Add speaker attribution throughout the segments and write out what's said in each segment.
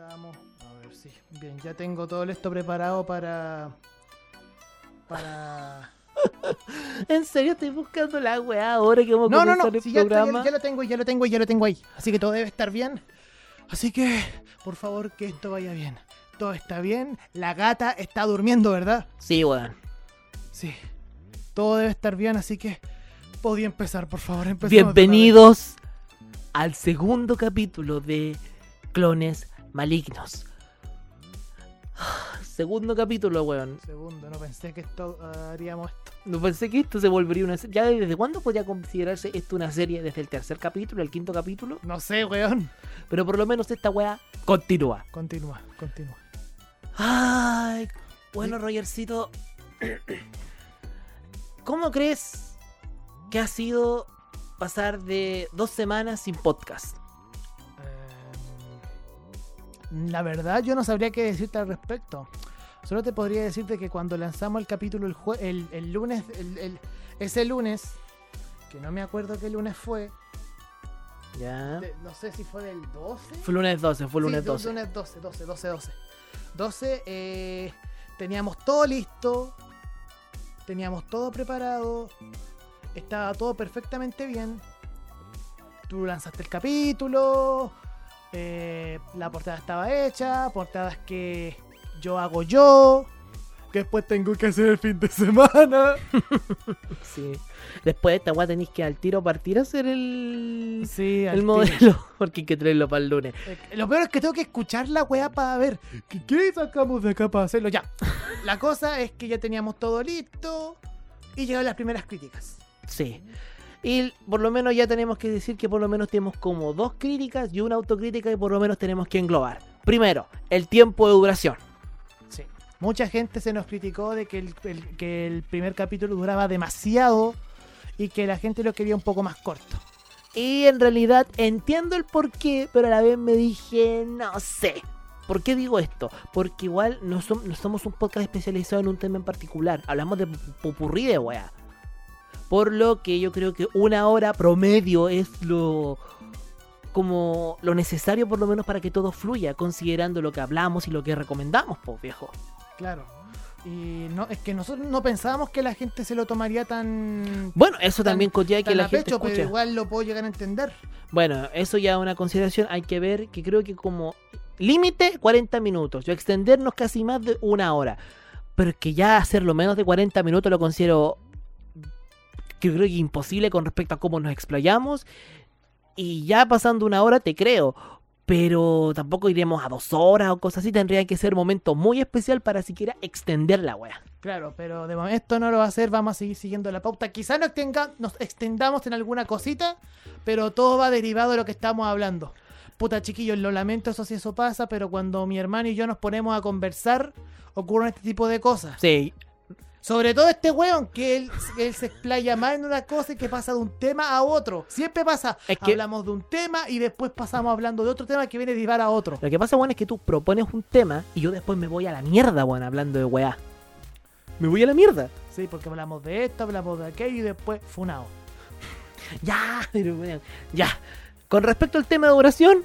Speaker 1: estamos. A ver, sí. Bien, ya tengo todo esto preparado para. Para.
Speaker 2: ¿En serio estoy buscando la weá ahora que vamos
Speaker 1: No, no,
Speaker 2: comenzar
Speaker 1: no.
Speaker 2: el
Speaker 1: sí, ya, ya- lo tengo, ya lo tengo, ya lo tengo ahí. Así que todo debe estar bien. Así que, por favor, que esto vaya bien. Todo está bien. La gata está durmiendo, ¿verdad?
Speaker 2: Sí, weón.
Speaker 1: Sí. Todo debe estar bien, así que. Podía empezar, por favor. vez.
Speaker 2: Bienvenidos al segundo capítulo de Clones Malignos. Segundo capítulo, weón.
Speaker 1: Segundo, no pensé que esto ah, haríamos esto.
Speaker 2: No pensé que esto se volvería una serie. ¿Ya desde cuándo podría considerarse esto una serie? ¿Desde el tercer capítulo, el quinto capítulo?
Speaker 1: No sé, weón.
Speaker 2: Pero por lo menos esta weá continúa.
Speaker 1: Continúa, continúa.
Speaker 2: Ay, bueno, Rogercito. ¿Cómo crees que ha sido pasar de dos semanas sin podcast?
Speaker 1: La verdad, yo no sabría qué decirte al respecto. Solo te podría decirte que cuando lanzamos el capítulo el, jue- el, el lunes, el- el- ese lunes, que no me acuerdo qué lunes fue,
Speaker 2: Ya.
Speaker 1: de- no sé si fue del 12.
Speaker 2: Fue lunes 12, fue lunes
Speaker 1: Sí,
Speaker 2: 12.
Speaker 1: lunes 12, 12, 12, 12. 12, eh, teníamos todo listo, teníamos todo preparado, estaba todo perfectamente bien. Tú lanzaste el capítulo, eh, la portada estaba hecha, portadas que yo hago yo, que después tengo que hacer el fin de semana.
Speaker 2: Sí. Después de esta weá tenéis que al tiro partir a hacer el,
Speaker 1: Sí,
Speaker 2: el
Speaker 1: tiro.
Speaker 2: modelo. Porque hay que traerlo para el lunes.
Speaker 1: Eh, Lo peor es que tengo que escuchar la weá para ver qué, qué sacamos de acá para hacerlo. Ya. La cosa es que ya teníamos todo listo y llegaron las primeras críticas.
Speaker 2: Sí. Y por lo menos ya tenemos que decir que por lo menos tenemos como dos críticas y una autocrítica y por lo menos tenemos que englobar. Primero, el tiempo de duración.
Speaker 1: Sí. Mucha gente se nos criticó de que el, el- que el primer capítulo duraba demasiado y que la gente lo quería un poco más corto.
Speaker 2: Y en realidad entiendo el por qué, pero a la vez me dije, no sé. ¿Por qué digo esto? Porque igual no, som- no somos un podcast especializado en un tema en particular. Hablamos de popurrí de wea. Por lo que yo creo que una hora promedio es lo como lo necesario por lo menos para que todo fluya, considerando lo que hablamos y lo que recomendamos, pues viejo.
Speaker 1: Claro. Y no, es que nosotros no pensábamos que la gente se lo tomaría tan.
Speaker 2: Bueno, eso
Speaker 1: Tan-
Speaker 2: también conlleva que la gente
Speaker 1: pecho, pero igual lo puedo llegar a entender.
Speaker 2: Bueno, eso ya es una consideración. Hay que ver que creo que como límite 40 minutos. Yo extendernos casi más de una hora. Pero que ya hacerlo menos de 40 minutos lo considero que creo que imposible con respecto a cómo nos explayamos. Y ya pasando una hora te creo. Pero tampoco iremos a dos horas o cosas así. Tendría que ser un momento muy especial para siquiera extender la wea.
Speaker 1: Claro, pero de momento no lo va a hacer, vamos a seguir siguiendo la pauta. Quizá nos, tenga- nos extendamos en alguna cosita, pero todo va derivado de lo que estamos hablando. Puta chiquillos, lo lamento, eso sí eso pasa, pero cuando mi hermano y yo nos ponemos a conversar, ocurren este tipo de cosas.
Speaker 2: Sí,
Speaker 1: Sobre todo este weón, que él, él se explaya más en una cosa y que pasa de un tema a otro. Siempre pasa,
Speaker 2: Es que-
Speaker 1: hablamos de un tema y después pasamos hablando de otro tema que viene a derivar a otro.
Speaker 2: Lo que pasa, bueno, es que tú propones un tema y yo después me voy a la mierda, bueno, hablando de weá. Me voy a la mierda.
Speaker 1: Sí, porque hablamos de esto, hablamos de aquello y después funado.
Speaker 2: Ya, pero weón, ya. Con respecto al tema de duración,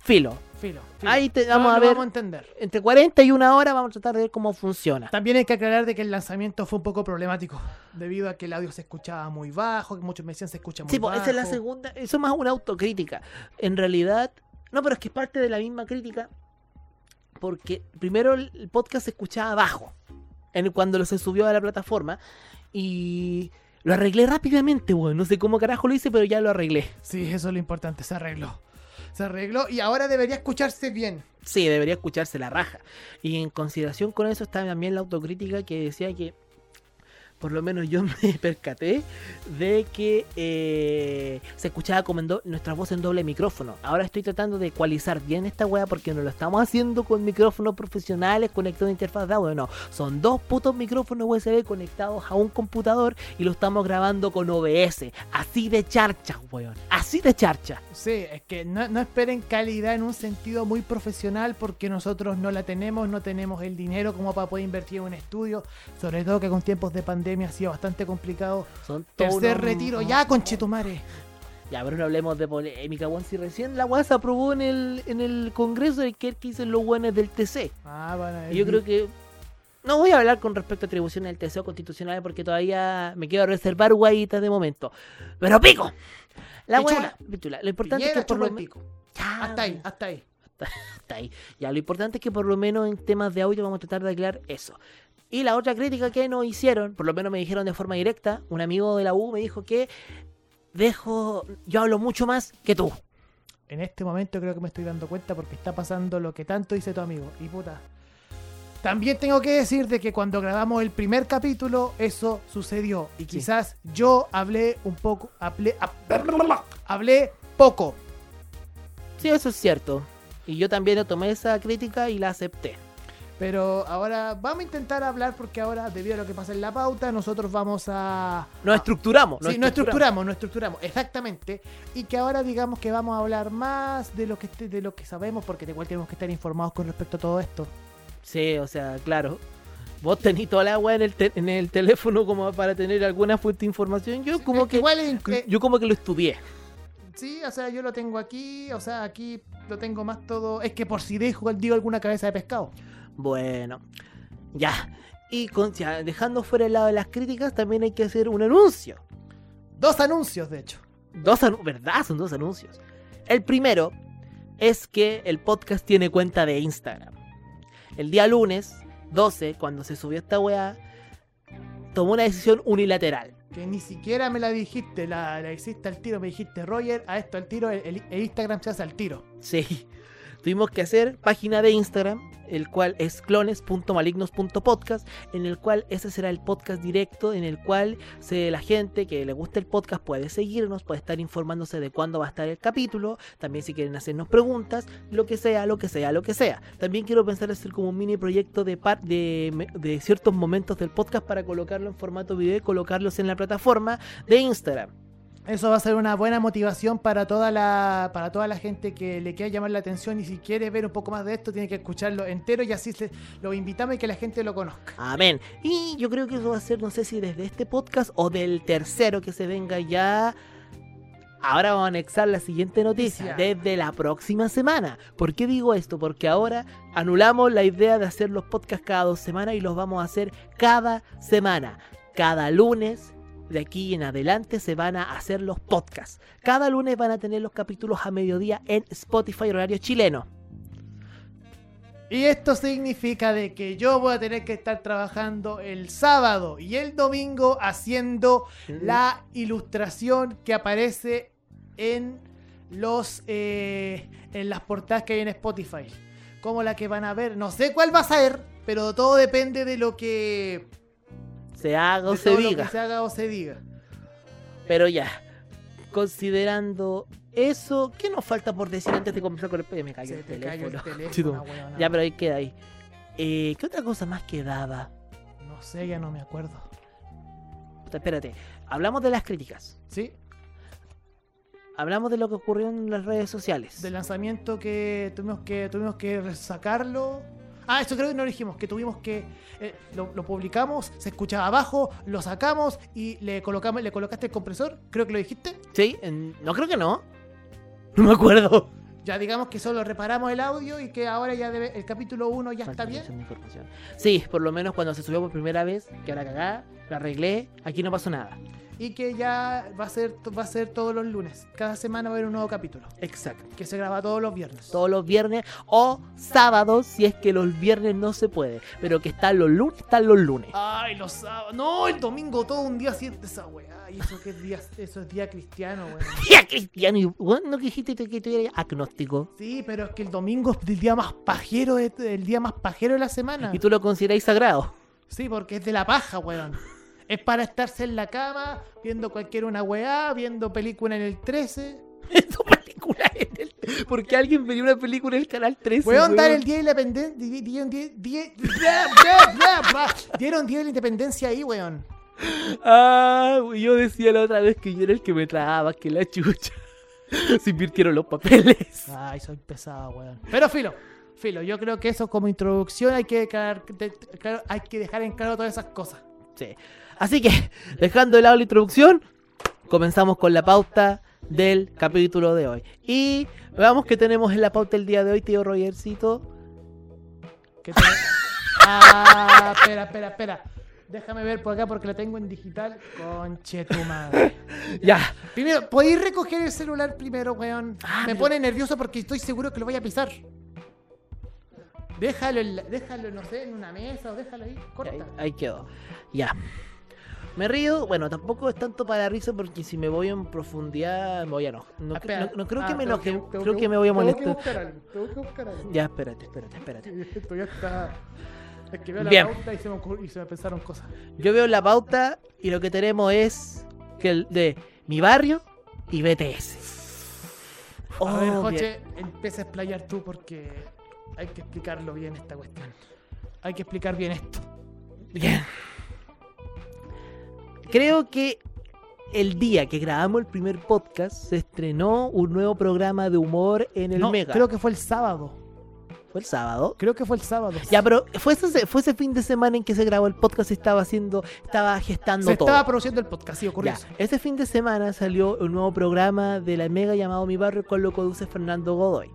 Speaker 2: filo.
Speaker 1: Filo. filo.
Speaker 2: Ahí te
Speaker 1: No,
Speaker 2: vamos a ver.
Speaker 1: Vamos a entender.
Speaker 2: Entre 40 y una hora vamos a tratar de ver cómo funciona.
Speaker 1: También hay que aclarar de que el lanzamiento fue un poco problemático, debido a que el audio se escuchaba muy bajo, que muchos me decían se escucha muy
Speaker 2: Sí, pues
Speaker 1: bajo.
Speaker 2: esa es la segunda. Eso es más una autocrítica. En realidad, no, pero es que es parte de la misma crítica. Porque primero el el podcast se escuchaba bajo. En, cuando lo se subió a la plataforma. Y lo arreglé rápidamente, weón. No sé cómo carajo lo hice, pero ya lo arreglé.
Speaker 1: Sí, eso es lo importante, se arregló. Se arregló y ahora debería escucharse bien.
Speaker 2: Sí, debería escucharse la raja. Y en consideración con eso está también la autocrítica que decía que por lo menos yo me percaté de que eh, se escuchaba como en do- nuestra voz en doble micrófono. Ahora estoy tratando de ecualizar bien esta wea porque no lo estamos haciendo con micrófonos profesionales conectados a interfaz de audio. No, son dos putos micrófonos USB conectados a un computador y lo estamos grabando con OBS. Así de charcha, weón. Así de charcha.
Speaker 1: Sí, es que no, no esperen calidad en un sentido muy profesional porque nosotros no la tenemos, no tenemos el dinero como para poder invertir en un estudio, sobre todo que con tiempos de pandemia ha sido bastante complicado.
Speaker 2: Son
Speaker 1: Tercer retiro, ya conchetumare.
Speaker 2: Ya, pero no hablemos de polémica, weón. Si recién la weá se aprobó en el, en el Congreso de que dicen los weones del TC.
Speaker 1: Ah, bueno,
Speaker 2: Y yo creo que. No voy a hablar con respecto a atribuciones del TC o constitucionales porque todavía me quiero reservar guayitas de momento. Pero pico. La weá. Lo importante es que por lo menos.
Speaker 1: Hasta ahí, hasta ahí.
Speaker 2: Hasta ahí. Ya, lo importante es que por lo menos en temas de audio vamos a tratar de aclarar eso. Y la otra crítica que nos hicieron, por lo menos me dijeron de forma directa, un amigo de la U me dijo que dejo, yo hablo mucho más que tú.
Speaker 1: En este momento creo que me estoy dando cuenta porque está pasando lo que tanto dice tu amigo. Y puta. También tengo que decir de que cuando grabamos el primer capítulo, eso sucedió. Y quizás yo hablé un poco. Hablé, hablé poco.
Speaker 2: Sí, eso es cierto. Y yo también tomé esa crítica y la acepté.
Speaker 1: Pero ahora vamos a intentar hablar porque ahora, debido a lo que pasa en la pauta, nosotros vamos a.
Speaker 2: Nos estructuramos.
Speaker 1: sí, no estructuramos, no estructuramos, exactamente. Y que ahora digamos que vamos a hablar más de lo que este- de lo que sabemos, porque igual tenemos que estar informados con respecto a todo esto.
Speaker 2: Sí, o sea, claro. Vos tenés toda la agua en el, te- en el teléfono como para tener alguna fuente de información. Yo como
Speaker 1: Es
Speaker 2: que,
Speaker 1: igual es- eh,
Speaker 2: yo como que lo estudié.
Speaker 1: Sí, o sea, yo lo tengo aquí, o sea, aquí lo tengo más todo. Es que por si dejo, digo alguna cabeza de pescado.
Speaker 2: Bueno, ya. Y con- ya, dejando fuera el lado de las críticas, también hay que hacer un anuncio.
Speaker 1: Dos anuncios, de hecho.
Speaker 2: Dos anuncios, ¿verdad? Son dos anuncios. El primero es que el podcast tiene cuenta de Instagram. El día lunes 12, cuando se subió esta weá, tomó una decisión unilateral.
Speaker 1: Que ni siquiera me la dijiste, la, la hiciste al tiro, me dijiste, Roger, a esto al tiro, el, el- el Instagram se hace al tiro.
Speaker 2: Sí. Tuvimos que hacer página de Instagram, el cual es clones.malignos.podcast, en el cual ese será el podcast directo, en el cual se, la gente que le gusta el podcast puede seguirnos, puede estar informándose de cuándo va a estar el capítulo, también si quieren hacernos preguntas, lo que sea, lo que sea, lo que sea. También quiero pensar hacer como un mini proyecto de, par- de, de ciertos momentos del podcast para colocarlo en formato video y colocarlos en la plataforma de Instagram.
Speaker 1: Eso va a ser una buena motivación para toda la para toda la gente que le quiera llamar la atención y si quiere ver un poco más de esto tiene que escucharlo entero y así se- lo invitamos y que la gente lo conozca.
Speaker 2: Amén. Y yo creo que eso va a ser, no sé si desde este podcast o del tercero que se venga ya. Ahora vamos a anexar la siguiente noticia,
Speaker 1: Noticia.
Speaker 2: desde la próxima semana. ¿Por qué digo esto? Porque ahora anulamos la idea de hacer los podcasts cada dos semanas y los vamos a hacer cada semana. Cada lunes, de aquí en adelante, se van a hacer los podcasts. Cada lunes van a tener los capítulos a mediodía en Spotify horario chileno.
Speaker 1: Y esto significa de que yo voy a tener que estar trabajando el sábado y el domingo haciendo la ilustración que aparece en los eh, en las portadas que hay en Spotify. Como la que van a ver. No sé cuál va a ser, pero todo depende de lo que,
Speaker 2: Se haga o
Speaker 1: de
Speaker 2: se
Speaker 1: todo lo
Speaker 2: diga.
Speaker 1: que se haga o se diga.
Speaker 2: Pero ya, considerando eso, ¿qué nos falta por decir antes de comenzar con el... Ya me cayó
Speaker 1: Se
Speaker 2: el
Speaker 1: te cayó el
Speaker 2: teléfono. Ya, pero ahí queda ahí. Eh, ¿Qué otra cosa más quedaba?
Speaker 1: No sé, ya no me acuerdo.
Speaker 2: Puta, Espérate, hablamos de las críticas.
Speaker 1: ¿Sí?
Speaker 2: Hablamos de lo que ocurrió en las redes sociales.
Speaker 1: Del lanzamiento que tuvimos que tuvimos que sacarlo. Ah, eso creo que no lo dijimos, que tuvimos que eh, lo, lo publicamos, se escuchaba abajo, lo sacamos y le colocamos, le colocaste el compresor, creo que lo dijiste.
Speaker 2: Sí, en- no creo que no. No me acuerdo.
Speaker 1: Ya digamos que solo reparamos el audio y que ahora ya debe, el capítulo 1 ya está bien.
Speaker 2: Sí, por lo menos cuando se subió por primera vez, que ahora cagada, la arreglé, aquí no pasó nada.
Speaker 1: Y que ya va a ser va a ser todos los lunes. Cada semana va a haber un nuevo capítulo.
Speaker 2: Exacto.
Speaker 1: Que se graba todos los viernes.
Speaker 2: Todos los viernes o sábados, si es que los viernes no se puede. Pero que están los lunes, están los lunes.
Speaker 1: Ay, los sábados. No, el domingo todo un día siente esa weá. Y eso que es día, eso es día cristiano, weón.
Speaker 2: Día cristiano y bueno, que dijiste que tú eras agnóstico.
Speaker 1: Sí, pero es que el domingo es el día más pajero de, el día más pajero de la semana.
Speaker 2: Y tú lo consideráis sagrado.
Speaker 1: Sí, porque es de la paja, weón. Es para estarse en la cama, viendo cualquier una weá, viendo película en el 13.
Speaker 2: Tu película en el... Porque alguien veía una película en el canal 13.
Speaker 1: Weón, dar el día de la independencia. Dieron día, día- bla, bla, bla, bla. Dieron día de la independencia ahí, weón.
Speaker 2: Ah, yo decía la otra vez que yo era el que me tragaba, que la chucha. Se invirtieron los papeles.
Speaker 1: Ay, soy pesado, weón. Pero filo, filo, yo creo que eso como introducción hay que dejar, hay que dejar en claro todas esas cosas.
Speaker 2: Sí. Así que, dejando de lado la introducción, comenzamos con la pauta del capítulo de hoy. Y veamos qué tenemos en la pauta el día de hoy, tío Rogercito.
Speaker 1: ¿Qué te- Ah, espera, espera, espera. Déjame ver por acá porque la tengo en digital. Conche tu madre.
Speaker 2: Ya,
Speaker 1: Primero, ¿podéis recoger el celular primero, weón?
Speaker 2: Ah,
Speaker 1: Me
Speaker 2: pero-
Speaker 1: pone nervioso porque estoy seguro que lo voy a pisar. Déjalo, en la- déjalo, no sé, en una mesa o déjalo ahí, corta.
Speaker 2: ahí, ahí quedó. Ya. Me río, bueno, tampoco es tanto para risa porque si me voy en profundidad me voy a enojar. No,
Speaker 1: Ah,
Speaker 2: no- no creo
Speaker 1: Ah,
Speaker 2: que me
Speaker 1: tengo
Speaker 2: enoje,
Speaker 1: tengo
Speaker 2: creo que me voy a
Speaker 1: tengo que
Speaker 2: molestar.
Speaker 1: buscar algo, tengo que buscar algo.
Speaker 2: Ya, espérate, espérate, espérate.
Speaker 1: Esto ya está. Es que veo la
Speaker 2: Bien.
Speaker 1: pauta y se, me ocurri- y se me pensaron cosas.
Speaker 2: Yo veo la pauta y lo que tenemos es que el de mi barrio y BTS.
Speaker 1: a ver,
Speaker 2: Oh, bien.
Speaker 1: Joche, empieza a explayar tú porque hay que explicarlo bien esta cuestión. Hay que explicar bien esto.
Speaker 2: Bien. Creo que el día que grabamos el primer podcast se estrenó un nuevo programa de humor en el
Speaker 1: No,
Speaker 2: Mega.
Speaker 1: creo que fue el sábado.
Speaker 2: fue el sábado.
Speaker 1: Creo que fue el sábado.
Speaker 2: Ya, pero fue ese, fue ese fin de semana en que se grabó el podcast y estaba haciendo, estaba gestando
Speaker 1: Se
Speaker 2: todo.
Speaker 1: estaba produciendo el podcast, sí, ocurrió
Speaker 2: Ya, ese fin de semana salió un nuevo programa de la Mega llamado Mi Barrio con lo conduce Fernando Godoy.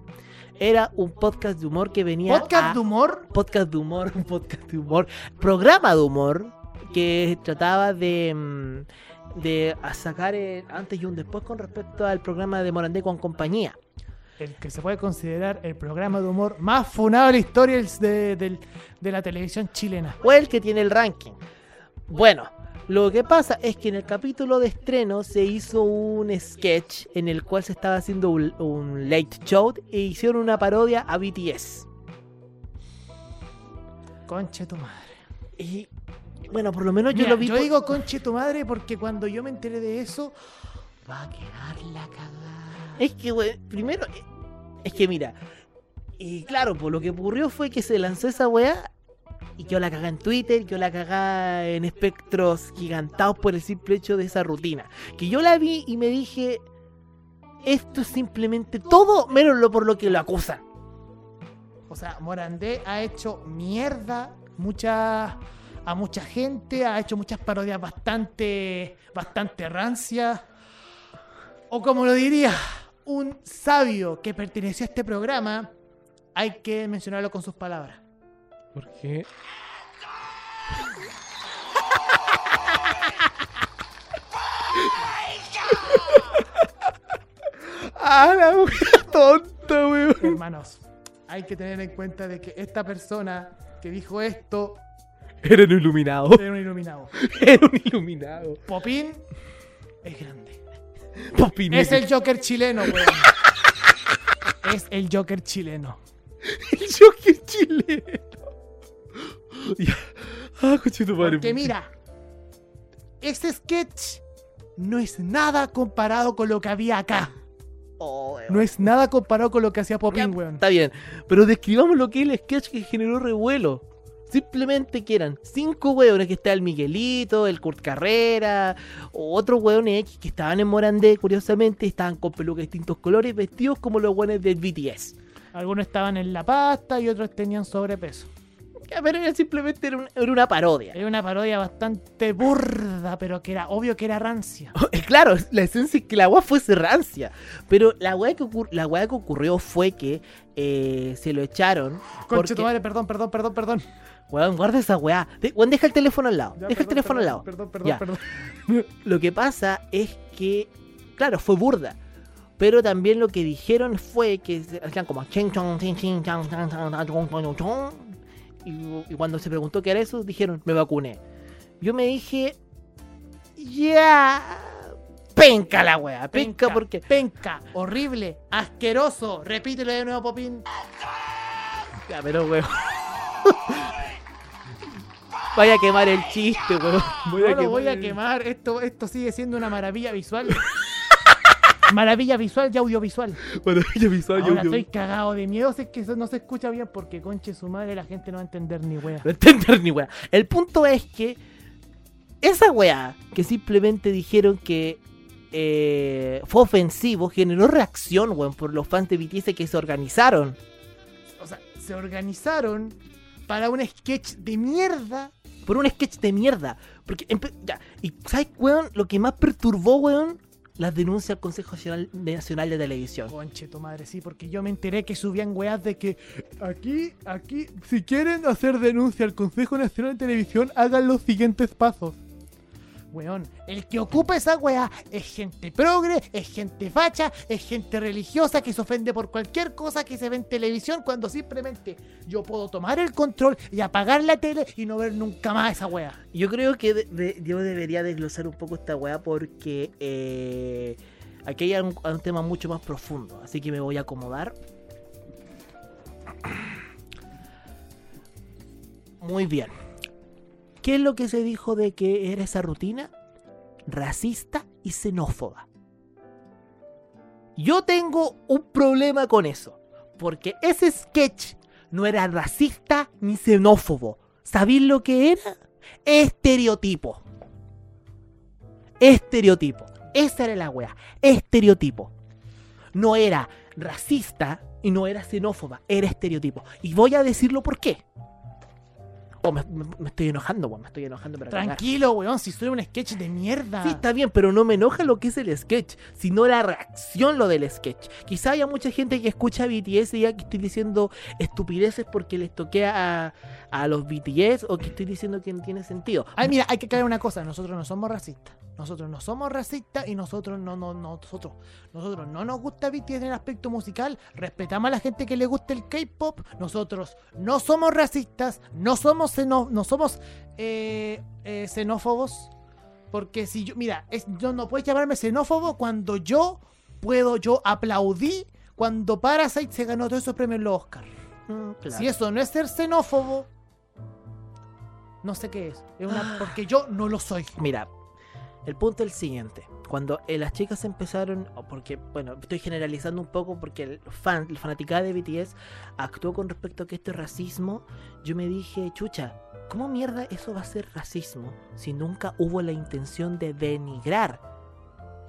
Speaker 2: Era un podcast de humor que venía
Speaker 1: Podcast
Speaker 2: a-
Speaker 1: de humor.
Speaker 2: podcast de humor, un podcast de humor, programa de humor que trataba de, mm, de sacar el antes y un después con respecto al programa de Morandé con compañía.
Speaker 1: El que se puede considerar el programa de humor más funado de la historia de, de la televisión chilena.
Speaker 2: O el que tiene el ranking. Bueno, lo que pasa es que en el capítulo de estreno se hizo un sketch en el cual se estaba haciendo un, un late show e hicieron una parodia a BTS.
Speaker 1: Conche tu madre.
Speaker 2: Y bueno, por lo menos yo lo vi.
Speaker 1: yo
Speaker 2: por-
Speaker 1: digo conche tu madre porque cuando yo me enteré de eso, va a quedar la cagada.
Speaker 2: Es que, güey, primero, eh, es que mira, y claro, pues lo que ocurrió fue que se lanzó esa weá y yo la cagá en Twitter, yo la cagá en espectros gigantados por el simple hecho de esa rutina. Que yo la vi y me dije, esto es simplemente todo menos lo por lo que lo acusan.
Speaker 1: O sea, Morandé ha hecho mierda mucha, a mucha gente, ha hecho muchas parodias bastante, bastante rancias. O como lo diría un sabio que perteneció a este programa, hay que mencionarlo con sus palabras.
Speaker 2: ¿Por qué? ah, la wea tonta, weón.
Speaker 1: Hermanos, hay que tener en cuenta de que esta persona que dijo esto
Speaker 2: Era un iluminado.
Speaker 1: era un iluminado.
Speaker 2: Era un iluminado.
Speaker 1: Popín es grande.
Speaker 2: Popinete.
Speaker 1: Es el Joker chileno, weón. Es el Joker chileno.
Speaker 2: el Joker chileno. Ah, cochito madre.
Speaker 1: Porque mira, ese sketch no es nada comparado con lo que había acá.
Speaker 2: Oh.
Speaker 1: No es nada comparado con lo que hacía
Speaker 2: Ya,
Speaker 1: Popín, weón.
Speaker 2: Está bien, pero describamos lo que es el sketch que generó revuelo. Simplemente que eran cinco hueones que está el Miguelito, el Kurt Carrera, o otros hueones X que estaban en Morandé, curiosamente, estaban con pelucas de distintos colores, vestidos como los hueones del BTS.
Speaker 1: Algunos estaban en la pasta y otros tenían sobrepeso.
Speaker 2: Ya, Pero era simplemente era, un- era una parodia.
Speaker 1: Era una parodia bastante burda, pero que era obvio que era rancia.
Speaker 2: Claro, la esencia es que la weá fuese rancia. Pero la weá que, ocur- la weá que ocurrió fue que eh, se lo echaron.
Speaker 1: Conche
Speaker 2: porque-
Speaker 1: tu madre, perdón, perdón, perdón, perdón.
Speaker 2: Weón, guarda esa weá. De- weón, deja el teléfono al lado.
Speaker 1: Ya,
Speaker 2: deja el
Speaker 1: perdón,
Speaker 2: teléfono al
Speaker 1: perdón,
Speaker 2: lado.
Speaker 1: Perdón, perdón,
Speaker 2: Ya.
Speaker 1: perdón.
Speaker 2: Lo que pasa es que, claro, fue burda. Pero también lo que dijeron fue que hacían como ching, chong, ching, ching, chang, chong, chong, chong. y, y cuando se preguntó qué era eso, dijeron, me vacuné. Yo me dije, ya. Penca la wea, penca, porque.
Speaker 1: Penca, horrible, asqueroso. Repítelo de nuevo, Popín.
Speaker 2: Ya, pero weón. Vaya a quemar el chiste, weón. Voy
Speaker 1: No lo voy a quemar. Esto, esto sigue siendo una maravilla visual. maravilla visual y audiovisual.
Speaker 2: Maravilla visual, yo-
Speaker 1: Ahora
Speaker 2: yo-
Speaker 1: estoy cagado de miedo. Sé que eso no se escucha bien porque conche su madre la gente no va a entender ni wea.
Speaker 2: No entender ni weá. El punto es que esa weá que simplemente dijeron que eh, fue ofensivo generó reacción, weón, por los fans de BTS que se organizaron.
Speaker 1: O sea, se organizaron para un sketch de mierda.
Speaker 2: Por un sketch de mierda. Porque, ya, y ¿sabes, weón? Lo que más perturbó, weón, las denuncias al Consejo Nacional de Televisión.
Speaker 1: Conche tu madre, sí, porque yo me enteré que subían weas de que aquí, aquí, si quieren hacer denuncia al Consejo Nacional de Televisión, hagan los siguientes pasos. Weón, el que ocupa esa wea es gente progre, es gente facha, es gente religiosa que se ofende por cualquier cosa que se ve en televisión cuando simplemente yo puedo tomar el control y apagar la tele y no ver nunca más esa wea.
Speaker 2: Yo creo que de- yo debería desglosar un poco esta weá porque eh, aquí hay un, un tema mucho más profundo. Así que me voy a acomodar. Muy bien. ¿Qué es lo que se dijo de que era esa rutina? Racista y xenófoba. Yo tengo un problema con eso. Porque ese sketch no era racista ni xenófobo. ¿Sabéis lo que era? Estereotipo. Estereotipo. Esa era la wea. Estereotipo. No era racista y no era xenófoba. Era estereotipo. Y voy a decirlo por qué. Oh, me, me- estoy enojando, weón. Me estoy enojando para cagar.
Speaker 1: Tranquilo, weón, si soy un sketch de mierda.
Speaker 2: Sí, está bien, pero no me enoja lo que es el sketch, sino la reacción lo del sketch. Quizá haya mucha gente que escucha BTS y diga que estoy diciendo estupideces porque les toqué a, a los BTS o que estoy diciendo que no tiene sentido.
Speaker 1: Ay, mira, hay que aclarar una cosa, nosotros no somos racistas. Nosotros no somos racistas y nosotros no, no, no, nosotros, nosotros no nos gusta BTS en el aspecto musical, respetamos a la gente que le gusta el K-pop, nosotros no somos racistas, no somos xeno- no somos eh, eh, xenófobos, porque si yo, mira, es, yo no puedes llamarme xenófobo cuando yo puedo, yo aplaudí cuando Parasite se ganó todos esos premios en los Oscars.
Speaker 2: Mm, claro.
Speaker 1: Si eso no es ser xenófobo, no sé qué es. Es una, porque yo no lo soy.
Speaker 2: Mira, el punto es el siguiente. Cuando eh, las chicas empezaron, porque, bueno, estoy generalizando un poco porque el fan, la fanaticada de BTS actuó con respecto a que esto es racismo, yo me dije, chucha, ¿cómo mierda eso va a ser racismo si nunca hubo la intención de denigrar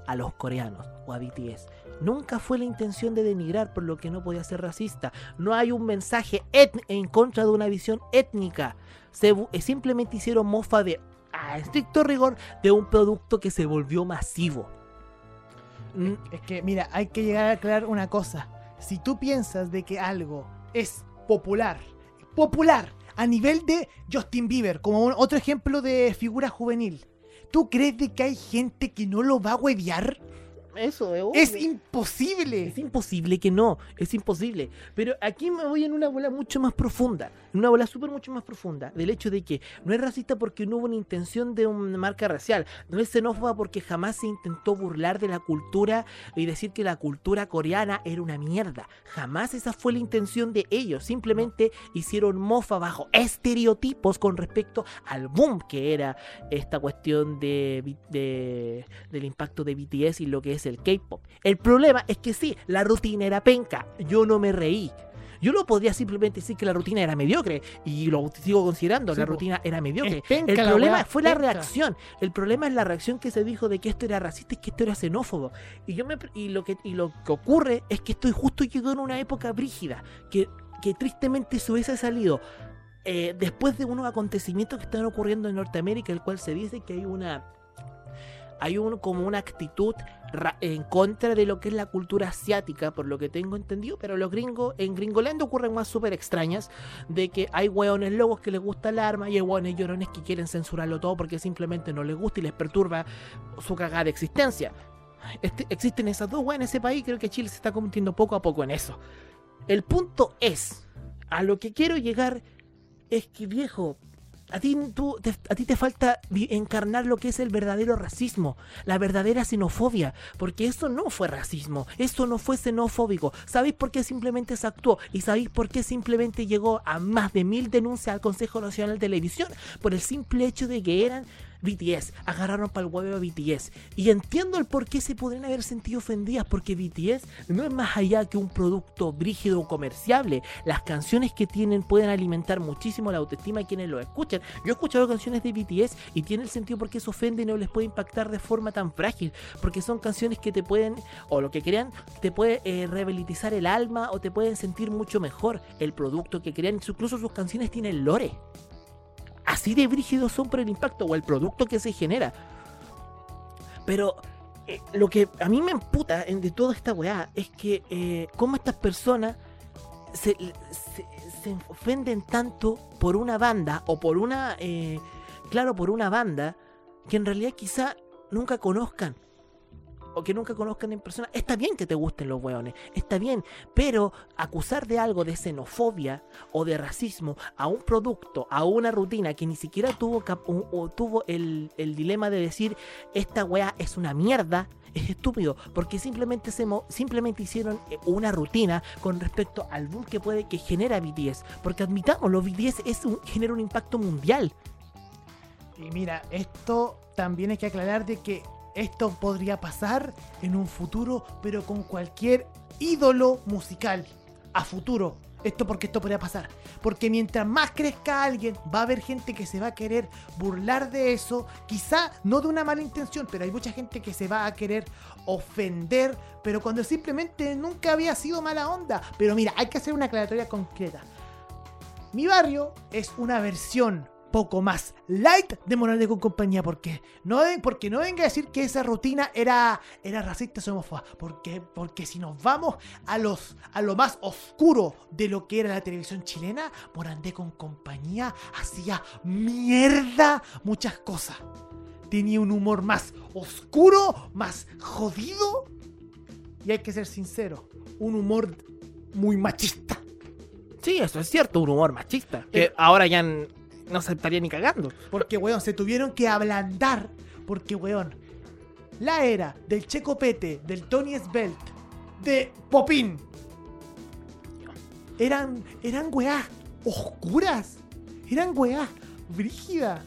Speaker 2: a los coreanos o a BTS? Nunca fue la intención de denigrar, por lo que no podía ser racista. No hay un mensaje en contra de una visión étnica. Se eh, simplemente hicieron mofa de, a estricto rigor, de un producto que se volvió masivo. Mm,
Speaker 1: Es que, mira, hay que llegar a aclarar una cosa. Si tú piensas de que algo es popular, popular, a nivel de Justin Bieber, como un- otro ejemplo de figura juvenil, ¿tú crees de que hay gente que no lo va a huevear?
Speaker 2: Eso es,
Speaker 1: imposible.
Speaker 2: Es imposible que no, es imposible. Pero aquí me voy en una bola mucho más profunda, en una bola súper mucho más profunda, del hecho de que no es racista porque no hubo una intención de una marca racial, no es xenófoba porque jamás se intentó burlar de la cultura y decir que la cultura coreana era una mierda. Jamás esa fue la intención de ellos, simplemente hicieron mofa bajo estereotipos con respecto al boom que era esta cuestión de, de- del impacto de BTS y lo que es el K-pop. El problema es que sí, la rutina era penca. Yo no me reí. Yo no podría simplemente decir que la rutina era mediocre y lo sigo considerando,
Speaker 1: Sí,
Speaker 2: la rutina era mediocre.
Speaker 1: Penca
Speaker 2: El problema fue la
Speaker 1: penca.
Speaker 2: reacción. El problema es la reacción que se dijo de que esto era racista y que esto era xenófobo. Y yo me y lo que y lo que ocurre es que esto justo llegó en una época brígida que que tristemente se hubiese salido eh, después de unos acontecimientos que están ocurriendo en Norteamérica, el cual se dice que hay una hay un, como una actitud en contra de lo que es la cultura asiática, por lo que tengo entendido, pero los gringos, en Gringoland ocurren más súper extrañas, de que hay hueones locos que les gusta el arma y hay hueones llorones que quieren censurarlo todo porque simplemente no les gusta y les perturba su cagada de existencia. Este- existen esas dos weas en ese país, creo que Chile se está convirtiendo poco a poco en eso. El punto es, a lo que quiero llegar es que viejo, a ti, tú- a ti te falta encarnar lo que es el verdadero racismo, la verdadera xenofobia, porque eso no fue racismo, eso no fue xenofóbico. ¿Sabéis por qué simplemente se actuó? ¿Y sabéis por qué simplemente llegó a más de mil denuncias al Consejo Nacional de Televisión? Por el simple hecho de que eran BTS, agarraron para el huevo a BTS. Y entiendo el por qué se podrían haber sentido ofendidas, porque BTS no es más allá que un producto brígido o comerciable. Las canciones que tienen pueden alimentar muchísimo la autoestima de quienes lo escuchan. Yo he escuchado canciones de BTS y tiene el sentido por qué se ofenden y no les puede impactar de forma tan frágil, porque son canciones que te pueden, o lo que crean, te puede eh, rehabilitar el alma o te pueden sentir mucho mejor el producto que crean. Incluso sus canciones tienen lore así de brígidos son por el impacto o el producto que se genera. Pero eh, lo que a mí me emputa de toda esta weá es que eh, cómo estas personas se, se- se ofenden tanto por una banda o por una, eh, claro, por una banda que en realidad quizá nunca conozcan. O que nunca conozcan en persona. Está bien que te gusten los weones, está bien, pero acusar de algo de xenofobia o de racismo a un producto, a una rutina que ni siquiera tuvo, o- o tuvo el, el dilema de decir esta weá es una mierda, es estúpido, porque simplemente, se simplemente hicieron eh, una rutina con respecto al boom que puede que genera BTS, porque admitamos, los BTS es un, genera un impacto mundial.
Speaker 1: Y mira, esto también hay que aclarar de que esto podría pasar en un futuro, pero con cualquier ídolo musical a futuro. Esto porque esto podría pasar. Porque mientras más crezca alguien, va a haber gente que se va a querer burlar de eso. Quizá no de una mala intención, pero hay mucha gente que se va a querer ofender. Pero cuando simplemente nunca había sido mala onda. Pero mira, hay que hacer una aclaratoria concreta. Mi barrio es una versión poco más light de Morales con compañía. Porque no, porque no venga a decir que esa rutina era, era racista o homófoba. Porque, porque si nos vamos a, los, a lo más oscuro de lo que era la televisión chilena, Morandé con compañía hacía mierda muchas cosas. Tenía un humor más oscuro, más jodido. Y hay que ser sincero, un humor muy machista.
Speaker 2: Sí, eso es cierto, un humor machista, que
Speaker 1: Eh.
Speaker 2: ahora ya no se estaría ni cagando.
Speaker 1: Porque, weón, se tuvieron que ablandar. Porque, weón, la era del Checopete, del Tony Svelte, de Popín, eran, eran weás oscuras. Eran weás brígidas.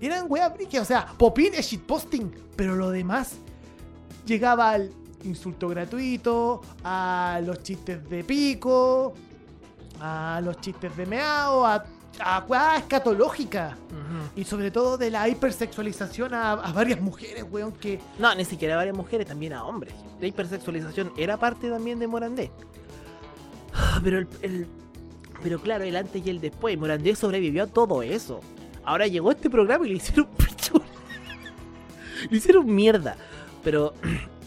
Speaker 1: Eran weás brígidas. O sea, Popín es shitposting. Pero lo demás llegaba al insulto gratuito, a los chistes de pico, a los chistes de meao, a, a weá escatológica. Y sobre todo de la hipersexualización a, a varias mujeres, weón, que...
Speaker 2: No, ni siquiera a varias mujeres, también a hombres. La hipersexualización era parte también de Morandé. Pero el, el- pero claro, el antes y el después. Morandé sobrevivió a todo eso. Ahora llegó este programa y le hicieron. Le hicieron mierda. Pero